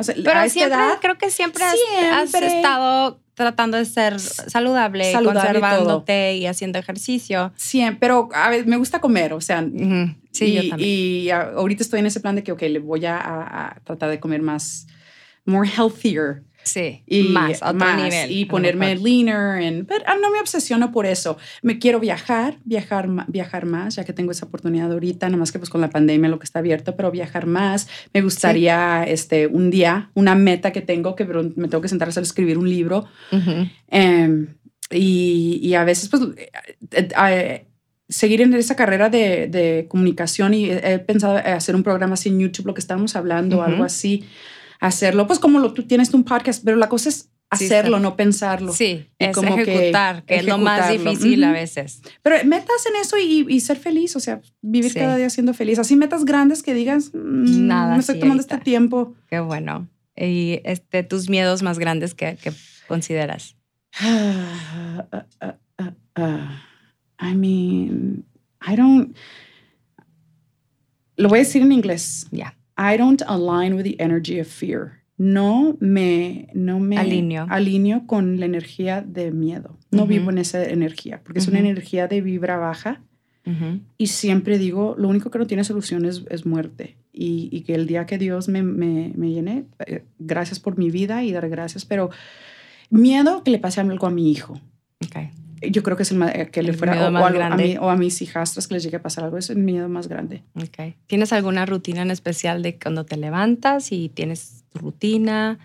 o sea, Pero a esta siempre, edad, creo que siempre, has- estado tratando de ser saludable, conservándote y, haciendo ejercicio. siempre, pero a ver, me gusta comer, o sea. Sí, y, yo también. y ahorita estoy en ese plan de que, ok, le voy a- a tratar de comer más, more healthier. Sí, y más, a otro más, nivel. y ponerme leaner and, pero no me obsesiono por eso me quiero viajar viajar viajar más ya que tengo esa oportunidad ahorita nada más que pues con la pandemia lo que está abierto pero viajar más me gustaría este un día una meta que tengo que pero me tengo que sentar a escribir un libro Ujú. Em, y, y a veces pues eh, eh, eh, seguir en esa carrera de, de comunicación y he, he pensado hacer un programa así en YouTube, lo que estábamos hablando, Ujú. algo así, hacerlo, pues como lo, tú tienes un podcast, pero la cosa es hacerlo, no pensarlo. Sí, Y es como ejecutar, que, es lo más difícil a veces. Pero metas en eso y, y ser feliz, o sea, vivir Sí. cada día siendo feliz. Así metas grandes que digas, mm, Nada me estoy tomando ahorita. este tiempo. Qué bueno. Y este, tus miedos más grandes que, que consideras. I mean, I don't. Lo voy a decir en inglés. Ya. I don't align with the energy of fear. No me, no me Alineo. alineo con la energía de miedo. No vivo en esa energía porque es una energía de vibra baja y siempre digo, lo único que no tiene solución es, es muerte. Y, y que el día que Dios me, me, me llene, eh, gracias por mi vida y dar gracias, pero miedo que le pase algo a mi hijo. Ok. Yo creo que es el ma- que le El fuera o, más o algo- a, grande. mí- o a mis hijastras que les llegue a pasar algo, es el miedo más grande. Ok. ¿Tienes alguna rutina en especial de cuando te levantas y tienes tu rutina?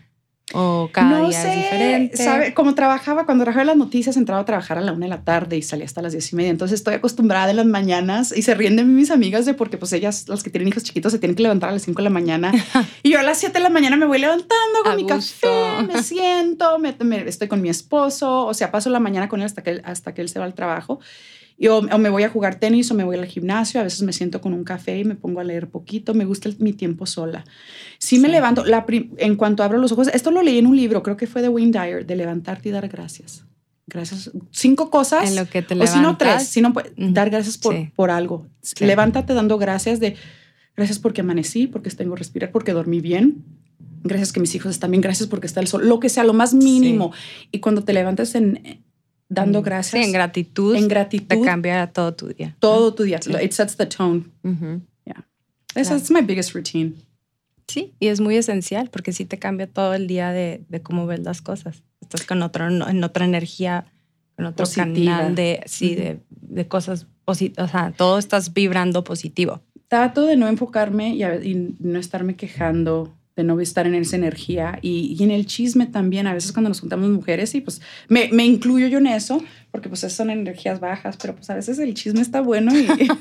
¿O cada día es diferente? ¿sabe? Como trabajaba, cuando trabajaba en las noticias, entraba a trabajar a la una de la tarde y salía hasta las diez y media. Entonces estoy acostumbrada en las mañanas y se ríen de mí mis amigas de porque pues ellas, las que tienen hijos chiquitos, se tienen que levantar a las cinco de la mañana. y yo a las siete de la mañana me voy levantando con A mi gusto. café, me siento, me, me- estoy con mi esposo, o sea, paso la mañana con él hasta que, él- hasta que él se va al trabajo. Y o, me voy a jugar tenis o me voy al gimnasio, a veces me siento con un café y me pongo a leer poquito, me gusta el- mi tiempo sola. Sí, me levanto, la en cuanto abro los ojos, esto lo leí en un libro, creo que fue de Wayne Dyer, de levantarte y dar gracias. Gracias. Cinco cosas. En lo que te o si no levantas. tres, si no, pues, dar gracias por, Sí. por algo. Sí. Levántate dando gracias de, gracias porque amanecí, porque tengo respirar, porque dormí bien. Gracias que mis hijos están bien, gracias porque está el sol, lo que sea, lo más mínimo. Y cuando te levantas en, dando gracias, Sí, en gratitud. en Te gratitud, cambia todo tu día. todo tu día. Sí. It sets the tone. Ujú. Esa Claro. es my biggest routine. Sí, y es muy esencial porque sí te cambia todo el día de, de cómo ves las cosas. Estás con otro, en otra energía, con otro Positiva. canal de, sí, de, de cosas positivas. O sea, todo estás vibrando positivo. trato de no enfocarme y, a- y no estarme quejando, de no estar en esa energía y, y en el chisme también. A veces cuando nos juntamos mujeres y pues me, me incluyo yo en eso, porque pues son energías bajas, pero pues a veces el chisme está bueno y...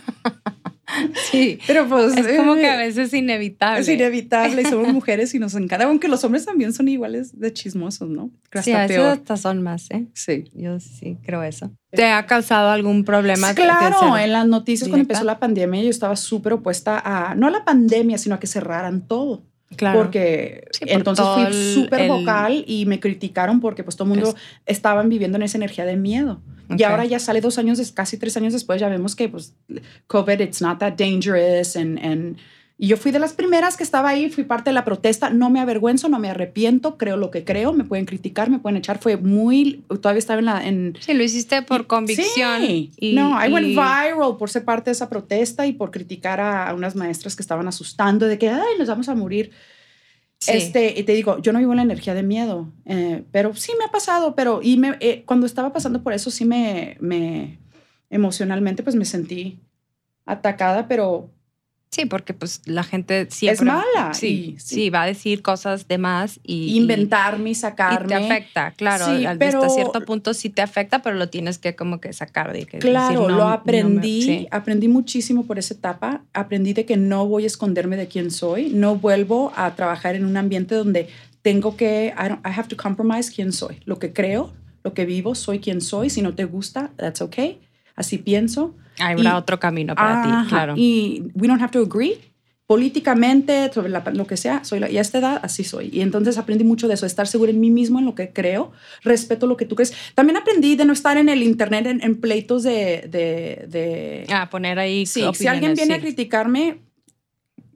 Sí. pero pues... Es como que a eh, veces es inevitable. Es inevitable y somos mujeres y nos encanta, aunque los hombres también son iguales de chismosos, ¿no? Sí, a veces peor. hasta son más, ¿eh? Sí. Yo sí creo eso. ¿Te ha causado algún problema? Claro, en las noticias cuando empezó la pandemia yo estaba súper opuesta a, no a la pandemia, sino a que cerraran todo. Claro. Porque Sí, por entonces fui súper el- vocal y me criticaron porque pues todo el mundo estaban viviendo en esa energía de miedo. Y ahora ya sale dos años, casi tres años después, ya vemos que pues COVID, it's not that dangerous. And, and- y yo fui de las primeras que estaba ahí, fui parte de la protesta. No me avergüenzo, no me arrepiento, creo lo que creo, me pueden criticar, me pueden echar. Fue muy, todavía estaba en la... En, Sí, lo hiciste por convicción. Sí. y- no, I went y- viral por ser parte de esa protesta y por criticar a, a unas maestras que estaban asustando de que, ay, nos vamos a morir. Sí. Este, y te digo, yo no vivo en la energía de miedo, eh, pero sí me ha pasado, pero y me, eh, cuando estaba pasando por eso, sí me, me emocionalmente, pues me sentí atacada, pero Sí, porque pues la gente siempre... mala, Sí, y- sí, va a decir cosas de más y... inventarme y sacarme. y te afecta, claro. Sí, al- pero- Hasta cierto punto sí te afecta, pero lo tienes que como que sacar de que... Claro, decir, no, lo no me- aprendí, sí. aprendí muchísimo por esa etapa. Aprendí de que no voy a esconderme de quién soy, no vuelvo a trabajar en un ambiente donde tengo que, I, don't- I have to compromise quién soy, lo que creo, lo que vivo, soy quien soy. Si no te gusta, that's okay. Así pienso. Habrá y- otro camino para Ajá, ti, claro. Y we don't have to agree políticamente, sobre la- lo que sea, soy la- y a esta edad así soy. Y entonces aprendí mucho de eso, estar segura en mí mismo, en lo que creo, respeto lo que tú crees. También aprendí de no estar en el internet en, en pleitos de... de, de Ah, poner ahí sí, si alguien viene a sí. criticarme,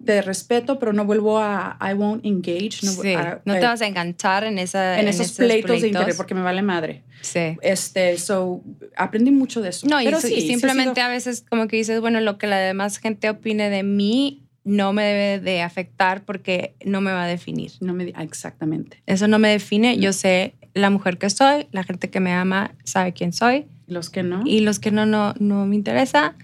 te respeto, pero no vuelvo a... I won't engage. No, Sí, a- no te a- vas a enganchar en, esa, en esos pleitos, de internet porque me vale madre. Sí. Este, so, aprendí mucho de eso. No, y, pero sí, y sí ha simplemente sido- a veces como que dices, bueno, lo que la demás gente opine de mí no me debe de afectar porque no me va a definir. no me, ah, exactamente. Eso no me define, yo sé la mujer que soy, la gente que me ama sabe quién soy Los que no. y los que no, no, no me interesa,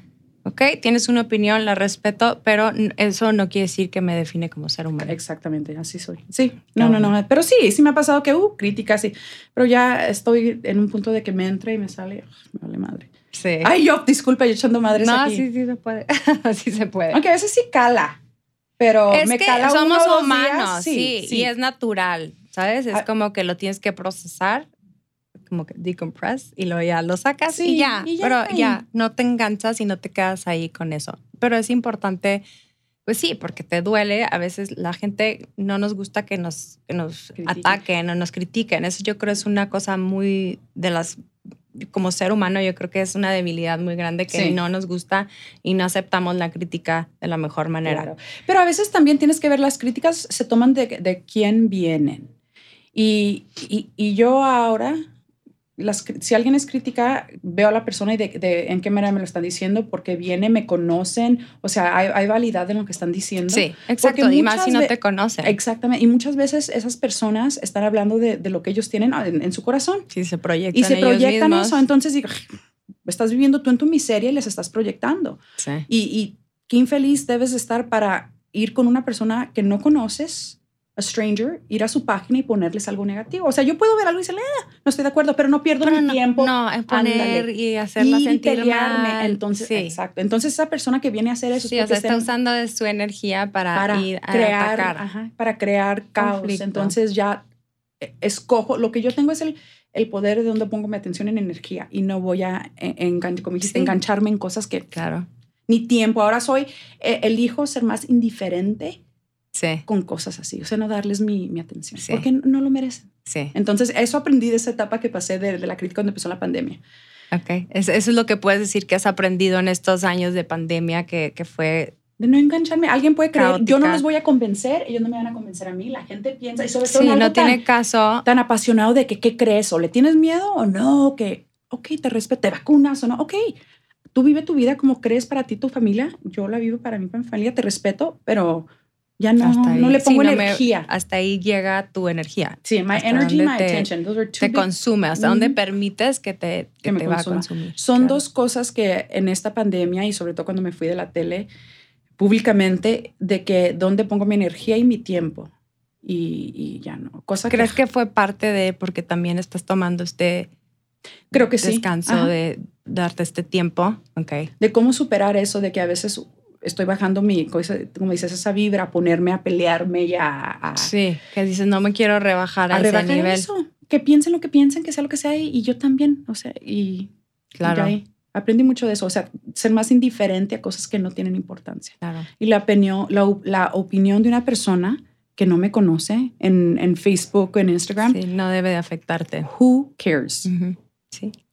ok, tienes una opinión, la respeto, pero eso no quiere decir que me define como ser humano. Exactamente, así soy. Sí, no, no, no. Pero sí, sí me ha pasado que, uh, críticas, sí. Pero ya estoy en un punto de que me entra y me sale, me vale madre. Sí. Ay, yo, disculpa, yo echando madres no, aquí. sí, sí se puede. sí se puede. Aunque a veces sí cala, pero es me que cala uno somos o dos humanos, días, sí, y es natural, ¿sabes? Es Ah. como que lo tienes que procesar, como que decompress, y luego ya lo sacas Sí, y ya, y ya, pero ya, no te enganchas y no te quedas ahí con eso. Pero es importante, pues sí, porque te duele, a veces la gente no nos gusta que nos, que nos Critiquen. ataquen o nos critiquen, eso yo creo es una cosa muy de las... Como ser humano, yo creo que es una debilidad muy grande que Sí. no nos gusta y no aceptamos la crítica de la mejor manera. Claro. Pero a veces también tienes que ver las críticas, se toman de, de quién vienen. Y, y, y yo ahora, las, si alguien es crítica, veo a la persona y de, de en qué manera me lo están diciendo, porque viene, me conocen, o sea, hay, hay validad en lo que están diciendo. Sí, exacto. Y más si no te conocen. Exactamente. Y muchas veces esas personas están hablando de, de lo que ellos tienen en, en su corazón. Si se proyectan Y se ellos proyectan mismos. eso. Entonces digo, estás viviendo tú en tu miseria y les estás proyectando. Sí. Y, y qué infeliz debes de estar para ir con una persona que no conoces a stranger, ir a su página y ponerles algo negativo. O sea, yo puedo ver algo y decirle, ah, no estoy de acuerdo, pero no pierdo mi tiempo. No, en poner Ándale. y hacerla y sentir pelearme. mal. Entonces, sí. exacto. Entonces, esa persona que viene a hacer eso es Sí, o sea, está usando de su energía para, para ir a crear, atacar. ajá, para crear caos. Conflicto. Entonces ya eh, escojo, lo que yo tengo es el, el poder de donde pongo mi atención en energía y no voy a, en- engan- como dijiste, Sí. engancharme en cosas que Claro. ni tiempo. Ahora soy, eh, elijo ser más indiferente Sí, con cosas así, o sea, no darles mi, mi atención, Sí. porque no lo merecen. sí. Entonces, eso aprendí de esa etapa que pasé de, de la crítica cuando empezó la pandemia. Ok. Es- eso es lo que puedes decir que has aprendido en estos años de pandemia que, que fue. De no engancharme. Alguien puede creer, yo no Caótica. los voy a convencer, ellos no me van a convencer a mí. La gente piensa, y sobre todo Sí, algo no tiene tan, caso. tan apasionado de que, ¿qué crees? ¿O le tienes miedo o no? Que, ok, te respeto, te vacunas o no. Ok, tú vive tu vida como crees para ti, tu familia. Yo la vivo para mí, para mi familia, te respeto, pero ya no, hasta ahí. no le Sí, pongo no me- energía. hasta ahí llega tu energía. sí, my hasta energy, my te- attention. Those are two Te big- consume, hasta dónde Ujú. permites que te, que Que me te va a consumir. Son Claro. dos cosas que en esta pandemia y sobre todo cuando me fui de la tele públicamente, de que dónde pongo mi energía y mi tiempo. Y, y ya no. Cosa ¿Crees que fue parte de porque también estás tomando este creo que sí. descanso Ajá. de darte este tiempo? Ok. de cómo superar eso, de que a veces estoy bajando mi, como dices, esa vibra, a ponerme a pelearme y a, a, Sí, que dices, no me quiero rebajar a, a ese rebajar nivel. eso. Que piensen lo que piensen, que sea lo que sea, y, y yo también, o sea, y, y Claro, ahí aprendí mucho de eso, o sea, ser más indiferente a cosas que no tienen importancia. claro. Y la, opinión- la, la opinión de una persona que no me conoce en, en Facebook en Instagram, Sí, no debe de afectarte. who cares? Ujú. Sí.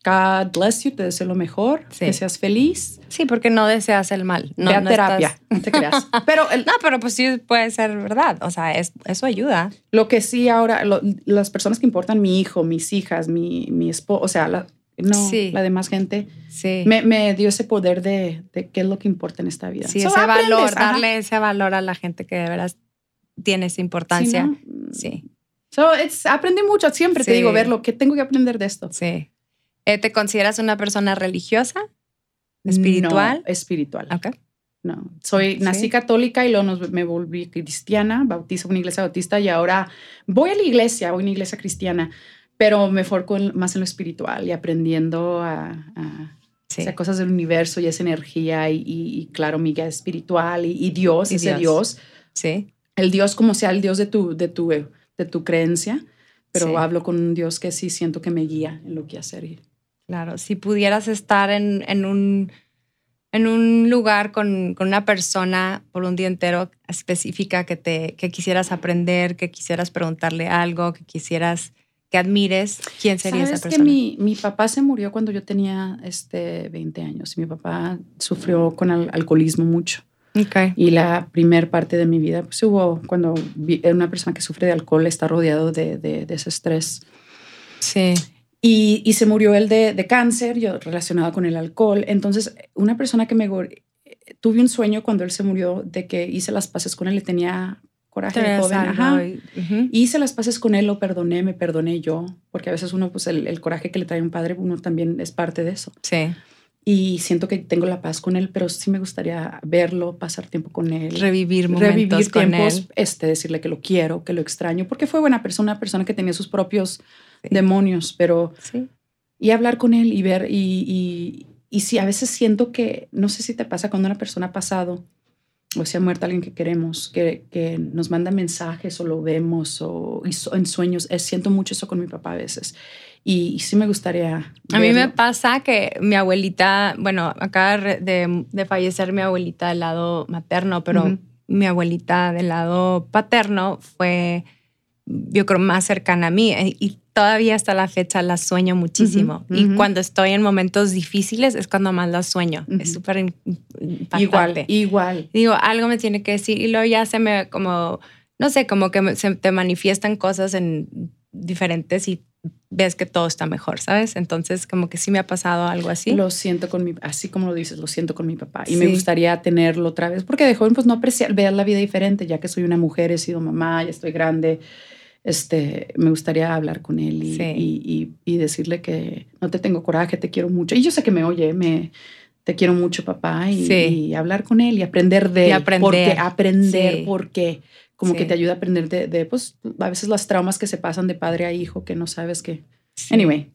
God bless you, te deseo lo mejor, Sí. que seas feliz, sí, porque no deseas el mal. No, ve a no terapia, estás- no te creas. Pero el, No, pero pues sí puede ser verdad. O sea, es, eso ayuda. Lo que sí ahora, lo- las personas que importan, mi hijo, mis hijas, mi, mi esposo, o sea, la, no, Sí. la demás gente, Sí. me, me dio ese poder de, de qué es lo que importa en esta vida. sí, So, ese aprendes, valor, ajá. darle ese valor a la gente que de veras tiene esa Sí, importancia. ¿no? Sí, So, it's- aprendí mucho, siempre te Sí. digo, ver lo que tengo que aprender de esto. sí. Eh, ¿Te consideras una persona religiosa? ¿Espiritual? No, espiritual. Ok. No, soy, Sí. nací católica y luego nos- me volví cristiana, bautizo una iglesia bautista y ahora voy a la iglesia, voy a una iglesia cristiana, pero me forco en- más en lo espiritual y aprendiendo a, a- Sí. o sea, cosas del universo y esa energía y, y- y, claro, mi guía espiritual y, y Dios, ese Dios. Dios. Sí. el Dios como sea el Dios de tu, de tu, de tu creencia, pero Sí. hablo con un Dios que sí siento que me guía en lo que hacer. Y, Claro, si pudieras estar en, en un, en un lugar con, con una persona por un día entero específica que, te, que quisieras aprender, que quisieras preguntarle algo, que quisieras que admires, ¿quién sería esa Sabes que persona? mi, mi papá se murió cuando yo tenía este, 20 años. Mi papá sufrió con al- alcoholismo mucho. Ok. Y la primer parte de mi vida, pues hubo, cuando una persona que sufre de alcohol está rodeado de, de, de ese estrés. Sí, Y, y se murió él de, de cáncer, yo relacionado con el alcohol. Entonces, una persona que me... Tuve un sueño cuando él se murió de que hice las paces con él, le tenía coraje de joven. Ajá. y- ujú. Hice las paces con él, lo perdoné, me perdoné yo, porque a veces uno, pues el, el coraje que le trae un padre, uno también es parte de eso. Sí, Y siento que tengo la paz con él, pero sí me gustaría verlo, pasar tiempo con él. revivir momentos Revivir con tiempos, él. este, decirle que lo quiero, que lo extraño, porque fue buena persona, una persona que tenía sus propios Sí. demonios, pero Sí, y hablar con él y ver y, y, y sí, a veces siento que, no sé si te pasa cuando una persona ha pasado o se ha muerto alguien que queremos, que, que nos manda mensajes o lo vemos o en sueños, eh, siento mucho eso con mi papá a veces y, y sí me gustaría. A mí me pasa que mi abuelita, bueno, acaba de, de- fallecer mi abuelita del lado materno, pero mi abuelita del lado paterno fue, yo creo, más cercana a mí eh, y todavía hasta la fecha la sueño muchísimo. Y cuando estoy en momentos difíciles es cuando más la sueño. Es súper impactante. Igual, igual. Digo, algo me tiene que decir y luego ya se me como, no sé, como que se te manifiestan cosas en diferentes y ves que todo está mejor, ¿sabes? Entonces como que sí me ha pasado algo así. Lo siento con mi, así como lo dices, lo siento con mi papá. Y Sí. me gustaría tenerlo otra vez, porque de joven pues no apreciar, ver la vida diferente, ya que soy una mujer, he sido mamá, ya estoy grande. Este, me gustaría hablar con él y, Sí. y, y- y decirle que no te tengo coraje, te quiero mucho. Y yo sé que me oye, me, te quiero mucho, papá, y, Sí. hablar con él y aprender de Y él. aprender. Porque aprender, Sí. por qué, como que te ayuda a aprender de, de, pues, a veces las traumas que se pasan de padre a hijo que no sabes que... Anyway,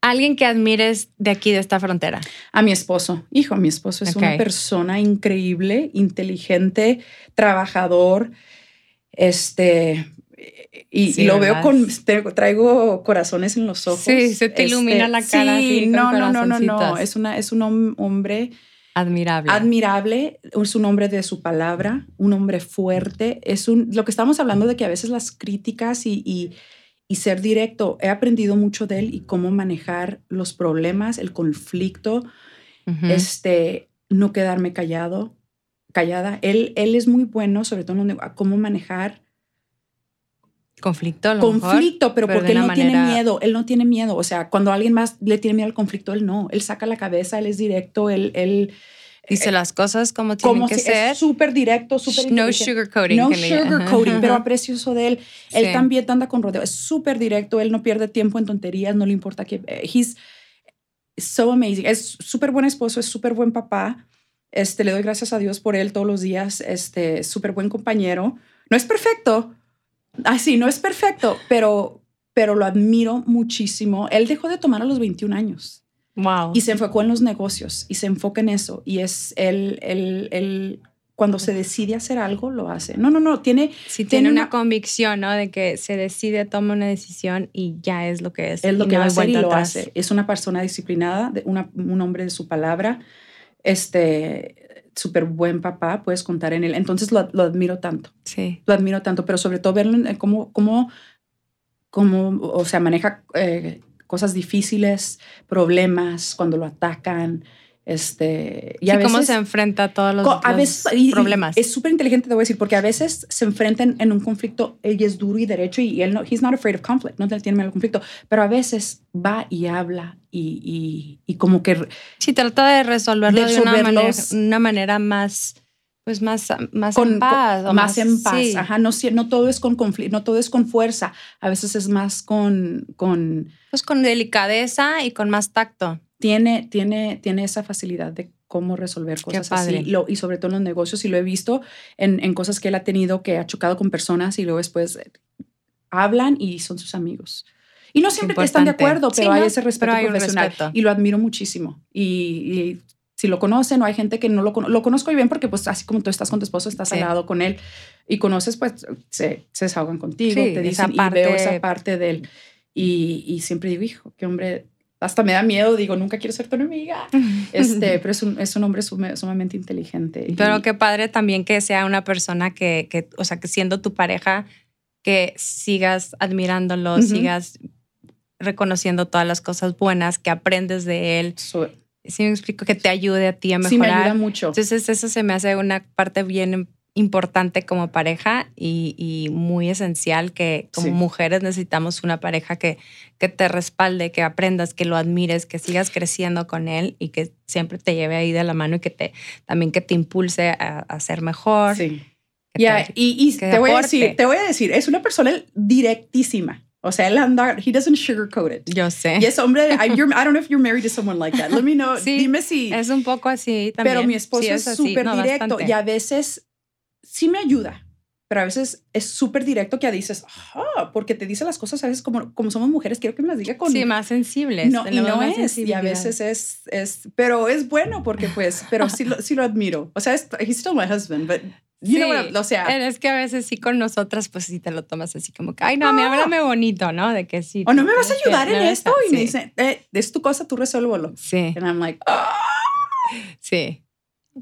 Alguien que admires de aquí, de esta frontera. a mi esposo. Hijo, mi esposo es una persona increíble, inteligente, trabajador, este... Y, Sí, y lo ¿verdad? veo con, traigo corazones en los ojos. Este, Sí, se te ilumina la cara Sí, así no, no, no, no, no. Es, una, es un hom- hombre Admirable. admirable, es un hombre de su palabra, un hombre fuerte. Es un, lo que estamos hablando de que a veces las críticas y, y, y ser directo, he aprendido mucho de él y cómo manejar los problemas, el conflicto, Ujú. este, no quedarme callado, callada. Él, él es muy bueno, sobre todo en cómo manejar conflicto, a lo mejor. conflicto, pero, pero porque él no una tiene manera- miedo, él no tiene miedo. O sea, cuando alguien más le tiene miedo al conflicto, él no. Él saca la cabeza, él es directo, él... él Dice las cosas como tienen como que si ser. es súper directo, súper no sugarcoating. No sugarcoating, pero aprecio eso de él. Él Sí. también anda con rodeo. Es súper directo. Él no pierde tiempo en tonterías. No le importa que. eh, He's so amazing. Es súper buen esposo. Es súper buen papá. Este, le doy gracias a Dios por él todos los días. Este, súper buen compañero. No es perfecto. Ay, sí, no es perfecto, pero, pero lo admiro muchísimo. Él dejó de tomar a los 21 años Wow. y se enfocó en los negocios y se enfoca en eso. Y es él, él, él, cuando se decide hacer algo, lo hace. No, no, no, tiene, Sí, tiene tiene una, una- convicción, ¿no? De que se decide, toma una decisión y ya es lo que es. es lo que no va a hacer y lo atrás. hace. Es una persona disciplinada, una- un hombre de su palabra, este, súper buen papá, puedes contar en él. Entonces lo, lo admiro tanto, Sí. lo admiro tanto, pero sobre todo verlo en cómo, cómo, cómo, o sea, maneja eh, cosas difíciles, problemas, cuando lo atacan. Este, y a cómo se enfrenta a todos los, y- y problemas. es súper inteligente, te voy a decir, porque a veces se enfrentan en un conflicto, ella es duro y derecho y él no, he's not afraid of conflict, no tiene miedo al conflicto, pero a veces va y habla y, y, y como que sí, trata de resolverlo de, una, manera, una manera más, pues más, más con, en paz. con- o más, en paz, sí. ajá, no, no todo es con conflicto, no todo es con fuerza, a veces es más con, con Pues con delicadeza y con más tacto. Tiene, tiene, tiene esa facilidad de cómo resolver cosas así, lo, y sobre todo en los negocios, y lo he visto en, en cosas que él ha tenido, que ha chocado con personas y luego después hablan y son sus amigos. Y no siempre están de acuerdo, Sí, pero hay ¿no? ese respeto hay profesional respeto. y lo admiro muchísimo. Y, y si lo conocen o hay gente que no lo conozco, lo conozco bien porque pues así como tú estás con tu esposo, estás Sí. al lado con él y conoces, pues se, se desahogan contigo, Sí, te esa dicen y parte- veo esa parte de él. Y, y siempre digo, hijo, qué hombre, hasta me da miedo, digo, nunca quiero ser tu enemiga. Este, pero es un, es un hombre sumamente inteligente. y- Pero qué padre también que sea una persona que, que, o sea, que siendo tu pareja, que sigas admirándolo, sigas reconociendo todas las cosas buenas que aprendes de él. Sí me explico que te ayude a ti a mejorar. sí me ayuda mucho. Entonces eso se me hace una parte bien importante como pareja y, y muy esencial que como Sí. mujeres necesitamos una pareja que, que te respalde, que aprendas, que lo admires, que sigas creciendo con él y que siempre te lleve ahí de la mano y que te también que te impulse a, a ser mejor. Sí. Ya, te- y, y te voy a decir, te voy a decir, es una persona directísima. O sea, él anda, he doesn't sugarcoat it. yo sé. Y es hombre, I, you're- I don't know if you're married to someone like that. Let me know. Sí, Dime si. Es un poco así también. pero mi esposo Sí, es súper No, directo bastante. y a veces sí me ayuda, pero a veces es súper directo que dices, ah, porque te dice las cosas a veces como, como somos mujeres, quiero que me las diga con. Sí, más sensibles. no, y no es, y a veces es, es, pero es bueno porque pues, pero sí lo, sí lo admiro. O sea, es, he's still my husband, but you know Sí, what, I- o sea, Es que a veces sí con nosotras, pues sí te lo tomas así como que, ay, no, a mí háblame bonito, ¿no? De que sí. o no me vas a ayudar me en a- esto y me sí, dice, eh, es tu cosa, tú resuélvelo. Sí, And I'm like, "Ah". sí.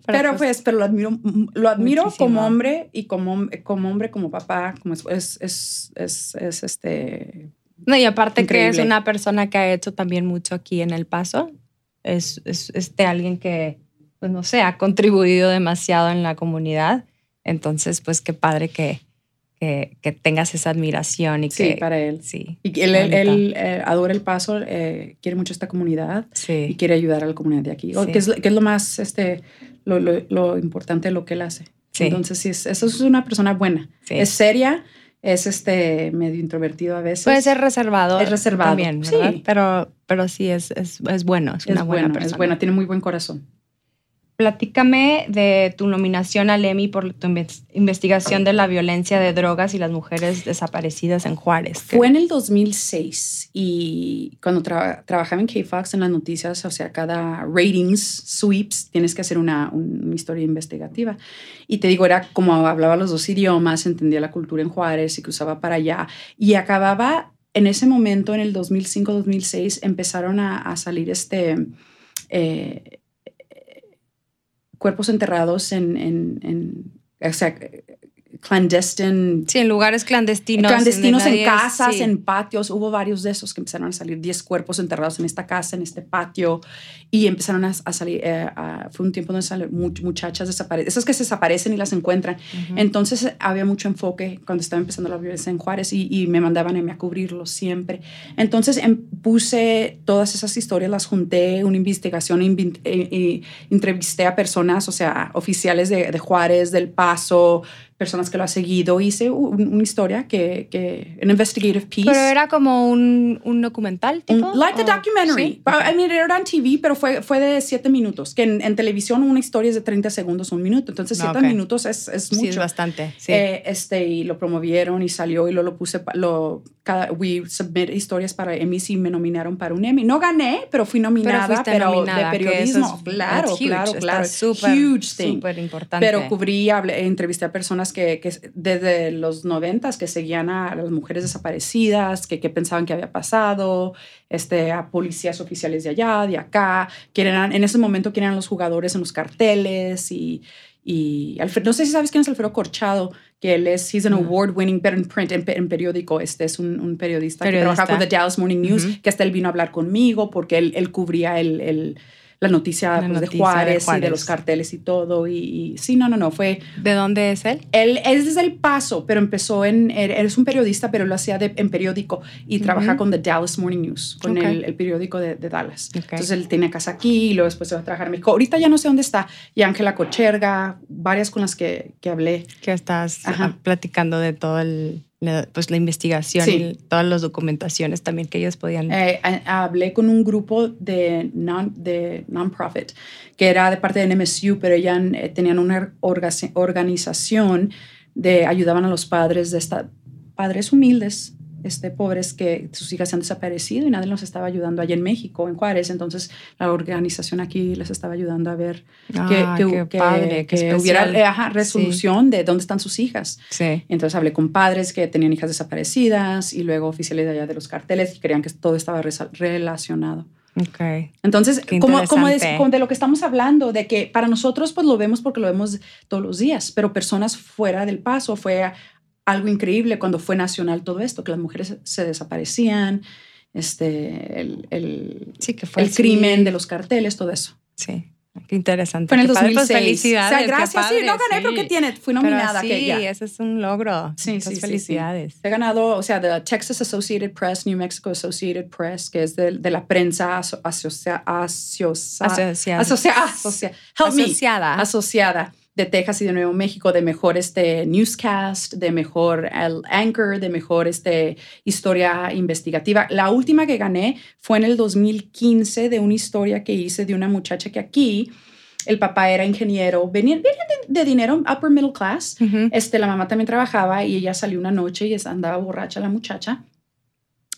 Pero, pues, pero lo admiro, mm, lo admiro Muchísimo. como hombre y como, como hombre, como papá, como es, es, es, es, es, este. No, y aparte que es Increíble. una persona que ha hecho también mucho aquí en El Paso. Es, es este alguien que, pues no sé, ha contribuido demasiado en la comunidad. Entonces, pues qué padre que, que, que tengas esa admiración y Sí, que... para él. Sí, Y él, él, bonito. él, eh, adora el paso, eh, quiere mucho esta comunidad y sí. quiere ayudar a la comunidad de aquí. Sí. Que, es, que es lo más, este, lo, lo, lo importante de lo que él hace. Sí. Entonces, sí, es, eso es una persona buena. Sí. Es seria, es este medio introvertido a veces. Puede ser reservado. Es reservado, También, ¿verdad? sí. Pero, pero sí, es, es, es bueno, es, es una buena bueno, persona. es buena, tiene muy buen corazón. Platícame de tu nominación al Emmy por tu investigación de la violencia de drogas y las mujeres desaparecidas en Juárez. Fue en el 2006 y cuando trabajaba en K-Fox en las noticias, o sea, cada ratings, sweeps, tienes que hacer una, una, historia investigativa. Y te digo, era como hablaba los dos idiomas, entendía la cultura en Juárez y que usaba para allá. Y acababa, en ese momento, en el 2005-2006, empezaron a, a, salir este... Eh, cuerpos enterrados en, en, en o sea, clandestine. Sí, en lugares clandestinos. Clandestinos en, casas, en patios. Hubo varios de esos que empezaron a salir, 10 cuerpos enterrados en esta casa, en este patio, y empezaron a, salir. Eh, fue un tiempo donde salieron muchachas desaparecen, esas que se desaparecen y las encuentran. Entonces había mucho enfoque cuando estaba empezando la violencia en Juárez y, me mandaban a mí a cubrirlo siempre. Entonces em, puse todas esas historias, las junté, una investigación, y eh, entrevisté a personas, o sea, oficiales de, de Juárez, del Paso, personas que lo ha seguido. Hice una historia que, que un investigative piece. Pero era como un, un documental, tipo. like a documentary. I mean, era en TV, pero fue, fue de siete minutos. Que en, televisión una historia es de 30 segundos, un minuto. Entonces, siete minutos es, es mucho. Sí, es bastante. Sí. Eh, este, y lo promovieron y salió y lo, lo puse. Lo, cada, we submit historias para Emmy y me nominaron para un Emmy. No gané, pero fui nominada, pero, de periodismo. claro, claro, claro. Super, huge thing. Importante. Pero cubrí, hablé, entrevisté a personas que, desde los noventas que seguían a las mujeres desaparecidas, que, que, pensaban que había pasado, este, a policías oficiales de allá, de acá, que eran, en ese momento que eran los jugadores en los carteles y, y Alfredo, no sé si sabes quién es Alfredo Corchado, que él es, he's an award winning, pero en print, en, periódico, este es un, un periodista, que trabaja con The Dallas Morning News, que hasta él vino a hablar conmigo porque él, él cubría el, el la noticia, pues, de, Juárez y de los carteles y todo. Y, sí, no, no, no, fue... ¿De dónde es él? Él es desde El Paso, pero empezó en... Él es un periodista, pero lo hacía en periódico y trabaja con The Dallas Morning News, con el, periódico de, Dallas. Entonces él tiene casa aquí y luego después se va a trabajar en México. Ahorita ya no sé dónde está. Y Ángela Cocherga, varias con las que, que hablé. Que estás platicando de todo el la, pues la investigación y todas las documentaciones también que ellos podían. Eh, hablé con un grupo de non, de non-profit que era de parte de NMSU, pero ya eh, tenían una organización de ayudaban a los padres de esta, padres humildes este, pobres que sus hijas se han desaparecido y nadie los estaba ayudando allá en México, en Juárez. Entonces la organización aquí les estaba ayudando a ver ah, que, que, hubiera eh, resolución de dónde están sus hijas. Sí. Entonces hablé con padres que tenían hijas desaparecidas y luego oficiales de allá de los carteles y creían que todo estaba relacionado. Okay. Entonces, como, como, de, lo que estamos hablando, de que para nosotros pues lo vemos porque lo vemos todos los días, pero personas fuera del paso, fue algo increíble cuando fue nacional todo esto, que las mujeres se desaparecían, este, el, el, sí, que fue el crimen de los carteles, todo eso. Sí. Qué interesante. Fue en el 2006. Pues, felicidades. O sea, gracias. sí, no gané, pero ¿qué tiene? Fui nominada. sí, ese es un logro. Sí, sí, felicidades. He ganado, o sea, de Texas Associated Press, New Mexico Associated Press, que es de, de la prensa asociada. asociada. Asociada. Asociada de Texas y de Nuevo México de mejor este newscast, de mejor el anchor, de mejor este historia investigativa. La última que gané fue en el 2015 de una historia que hice de una muchacha que aquí el papá era ingeniero, venía, de, dinero, upper middle class. este, la mamá también trabajaba y ella salió una noche y andaba borracha la muchacha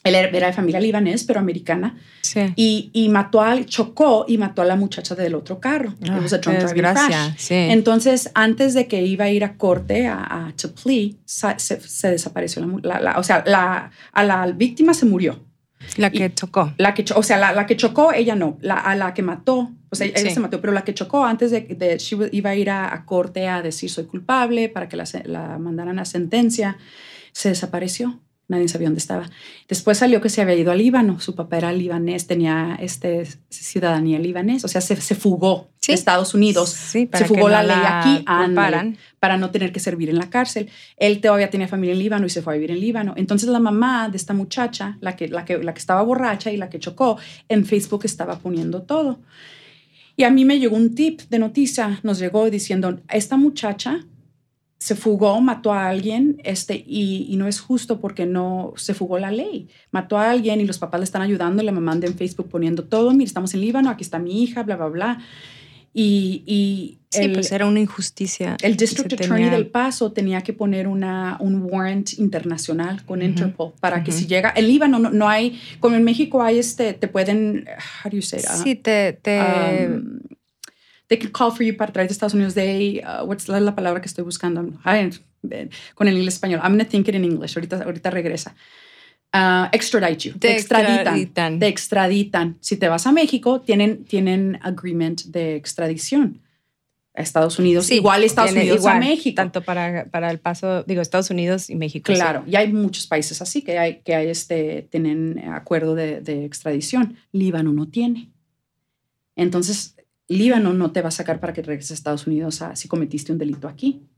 él era de familia libanés, pero americana. Sí. Y, y, mató al, chocó y mató a la muchacha del otro carro. Ah, desgracia. Sí. Entonces, antes de que iba a ir a corte, a, a to plea, se, desapareció la, O sea, la, a la víctima se murió. La que chocó. La que, o sea, la, la, que chocó, ella no. La, a la que mató, o sea, ella se mató, pero la que chocó antes de, de iba a ir a, a, corte a decir soy culpable para que la, la mandaran a sentencia, se desapareció nadie sabía dónde estaba. Después salió que se había ido al Líbano, su papá era libanés, tenía este, ciudadanía libanés, o sea, se, se fugó de Estados Unidos, se fugó la ley aquí para no tener que servir en la cárcel. Él todavía tenía familia en Líbano y se fue a vivir en Líbano. Entonces la mamá de esta muchacha, la que, la que, la que estaba borracha y la que chocó, en Facebook estaba poniendo todo. Y a mí me llegó un tip de noticia, nos llegó diciendo, esta muchacha se fugó, mató a alguien, este, y, no es justo porque no se fugó la ley. Mató a alguien y los papás le están ayudando, le mandan en Facebook poniendo todo, mira, estamos en Líbano, aquí está mi hija, bla, bla, bla. Y, y sí, el, pues era una injusticia. el District Attorney tenía. del Paso tenía que poner una, un warrant internacional con. Interpol para que si llega, en Líbano no, no hay, como en México hay este, te pueden, how do you say that? Sí, te... te Um, they can call for you para traerte a Estados Unidos. They, uh, what's la, la palabra que estoy buscando? Eh, con el inglés español. I'm going to think it in English. Ahorita, ahorita regresa. Uh, extradite you. Te Te extraditan. extraditan. Te extraditan. Si te vas a México, tienen, tienen agreement de extradición a Estados Unidos. sí, igual Estados Unidos igual, a México. Tanto para, para el paso, digo, Estados Unidos y México. sí. Claro, y hay muchos países así que hay, que hay este, tienen acuerdo de, de extradición. Líbano no tiene. Entonces, Líbano no te va a sacar para que regreses a Estados Unidos a- si cometiste un delito aquí.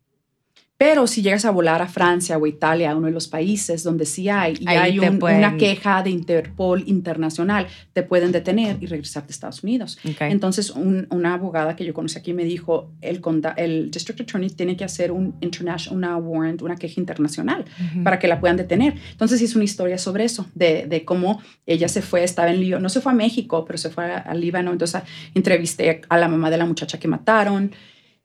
Pero si llegas a volar a Francia o Italia, uno de los países donde sí hay, y Ahí hay te un- pueden- una queja de Interpol internacional, te pueden detener y regresarte a Estados Unidos. Entonces, un- una abogada que yo conocí aquí me dijo, el, el District Attorney tiene que hacer un international, una warrant, una queja internacional para que la puedan detener. Entonces hice una historia sobre eso, de, de cómo ella se fue, estaba en Líbano, no se fue a México, pero se fue al Líbano. Entonces entrevisté a la mamá de la muchacha que mataron,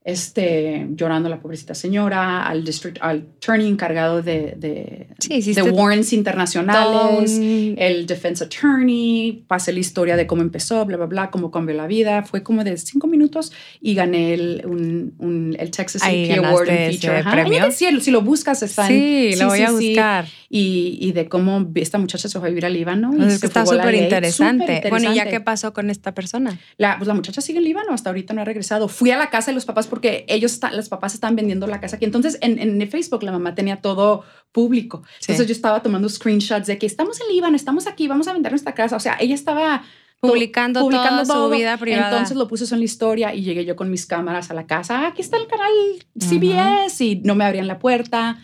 este, llorando la pobrecita señora, al district, al attorney encargado de, de, Sí, de warrants internacionales, el defense attorney, pasé la historia de cómo empezó, bla, bla, bla, cómo cambió la vida. Fue como de cinco minutos y gané el, un, un- el Texas AP Award ese Feature. Premio. Decía, si lo buscas, está en- Sí, lo voy sí, a sí. buscar. Y, y de cómo esta muchacha se fue a vivir a Líbano. Y es se está súper interesante. Bueno, ¿y ya qué pasó con esta persona? La, pues la muchacha sigue en Líbano, hasta ahorita no ha regresado. Fui a la casa de los papás porque ellos, están, los papás están vendiendo la casa aquí. Entonces en, en Facebook la mamá tenía todo público. Entonces yo estaba tomando screenshots de que estamos en Líbano, estamos aquí, vamos a vender nuestra casa. O sea, ella estaba to- Publicando, toda su vida privada. Entonces lo puse eso en la historia y llegué yo con mis cámaras a la casa. "Ah, aquí está el canal CBS y no me abrían la puerta.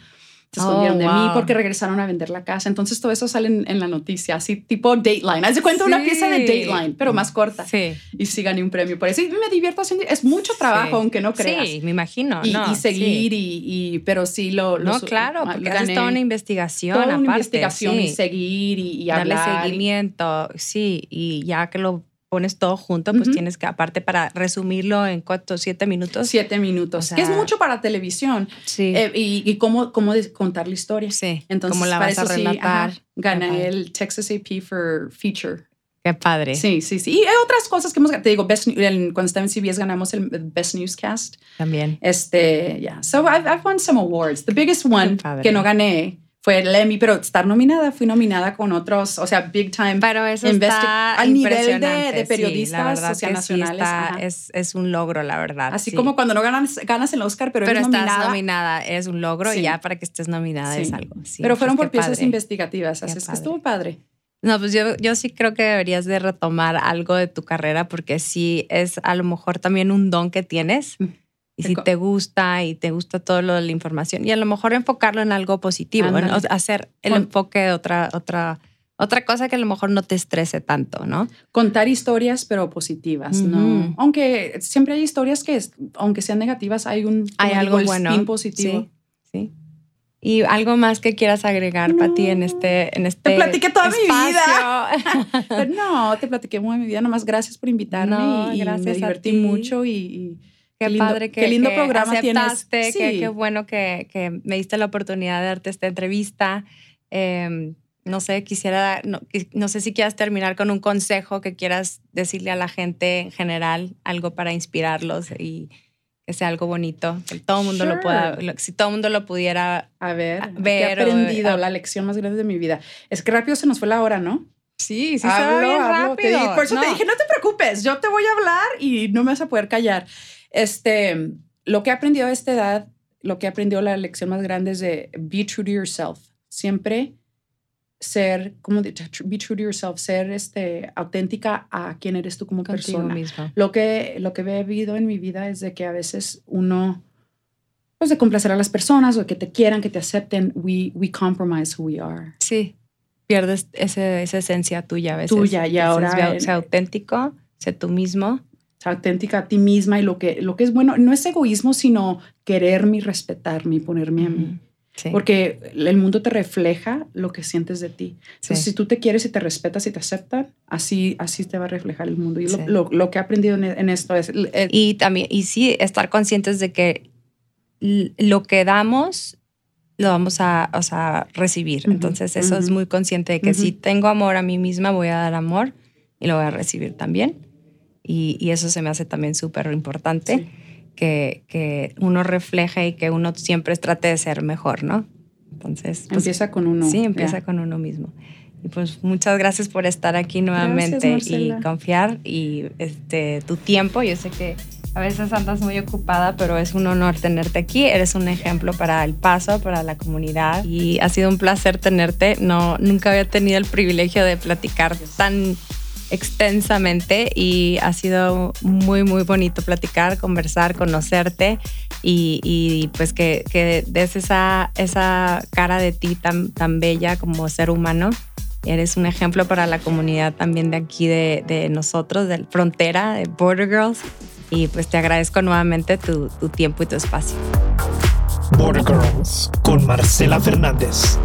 Se Oh, escondieron de mí porque regresaron a vender la casa. Entonces todo eso sale en, en la noticia, así tipo Dateline. Haz de cuenta una pieza de Dateline, pero más corta. Sí. Y sí gané un premio por eso. Y me divierto haciendo... Es mucho trabajo, Sí. aunque no creas. Sí, me imagino. Y, no, y seguir, y, y- pero sí lo... lo No, claro, ah, porque gané haces toda una investigación toda una investigación y seguir y, y Darle hablar. y- seguimiento, sí, y ya que lo pones todo junto, pues tienes que, aparte para resumirlo en cuánto, siete minutos. Siete minutos, O que es mucho para televisión. Sí. Eh, y, y cómo, cómo contar la historia. sí. Entonces, ¿Cómo la vas a sí, relatar? ajá, gané el Texas AP for Feature. Qué padre. Sí, sí, sí. Y hay otras cosas que hemos Te digo, Best, el- cuando estaba en CBS ganamos el Best Newscast. También. Este, yeah. So I've, I've won some awards. The biggest one que no gané fue el Emmy, pero estar nominada, fui nominada con otros, o sea, big time. Pero eso está al nivel de- sí, periodistas, sí nacionales, está- ajá. es, es un logro, la verdad. Así sí. como cuando no ganas, ganas el Oscar, pero, pero eres estás nominada. es un logro Sí. y ya para que estés nominada Sí. es algo. sí, pero fueron pues por piezas padre. investigativas, así Qué es que padre. estuvo padre. No, pues yo, yo sí creo que deberías de retomar algo de tu carrera porque sí es a lo mejor también un don que tienes. Mm. Y Te si te gusta y te gusta todo lo de la información y a lo mejor enfocarlo en algo positivo, en o hacer el Con- enfoque de otra, otra, otra cosa que a lo mejor no te estrese tanto, ¿no? Contar historias, pero positivas, ¿no? Aunque siempre hay historias que, aunque sean negativas, hay un Hay algo bueno. positivo. Sí, sí. Y algo más que quieras agregar, No. Pati, en este, en este platiqué toda mi espacio? Pero no, te platiqué muy mi vida, nomás gracias por invitarme No, y, gracias me a divertí ti. mucho y, y Qué, lindo- padre que, qué lindo que programa aceptaste, tienes. Sí. qué bueno que, que me diste la oportunidad de darte esta entrevista. Eh, no sé, quisiera, no, no sé si quieras terminar con un consejo que quieras decirle a la gente en general, algo para inspirarlos y que sea algo bonito, que todo el mundo lo Sure. pueda, lo- si todo el mundo lo pudiera. A ver, A ¿qué ver, he o- aprendido? a- la lección más grande de mi vida. Es que rápido se nos fue la hora, ¿no? Sí, sí, Hablo, hablo, te rápido. di- por eso No. te dije, no te preocupes, yo te voy a hablar y no me vas a poder callar. Este, lo que he aprendido a esta edad, lo que he aprendido la lección más grande es de be true to yourself. Siempre ser, como de- be true to yourself, ser este, auténtica a quién eres tú como Contigo persona. mismo. Lo que, lo que he vivido en mi vida es de que a veces uno, pues de complacer a las personas o que te quieran, que te acepten, we, we compromise who we are. Sí, pierdes ese- esa esencia tuya a veces. Tuya, y ahora Sé auténtico, sé tú mismo. Auténtica a ti misma y lo que, lo que es bueno, no es egoísmo, sino quererme y respetarme y ponerme a mí. Porque el mundo te refleja lo que sientes de ti. Entonces, si tú te quieres y te respetas y te aceptan, así, así te va a reflejar el mundo. Y lo, lo, que he aprendido en, esto es... y también, y sí, estar conscientes de que lo que damos lo vamos a, o sea, recibir. Entonces, eso es muy consciente de que si tengo amor a mí misma, voy a dar amor y lo voy a recibir también. Y, y eso se me hace también súper importante, que, que, uno refleje y que uno siempre trate de ser mejor, ¿no? Entonces, pues, empieza con uno. Sí, empieza con uno mismo. Y pues muchas gracias por estar aquí nuevamente y confiar y este, tu tiempo. Yo sé que a veces andas muy ocupada, pero es un honor tenerte aquí. Eres un ejemplo para el paso, para la comunidad y ha sido un placer tenerte. No, nunca había tenido el privilegio de platicar tan extensamente y ha sido muy, muy bonito platicar, conversar, conocerte y, pues que, que, des esa, esa cara de ti tan, tan bella como ser humano. Eres un ejemplo para la comunidad también de aquí, de, nosotros, de Frontera, de Border Girls. Y pues te agradezco nuevamente tu, tu tiempo y tu espacio. Border Girls con Marcela Fernández.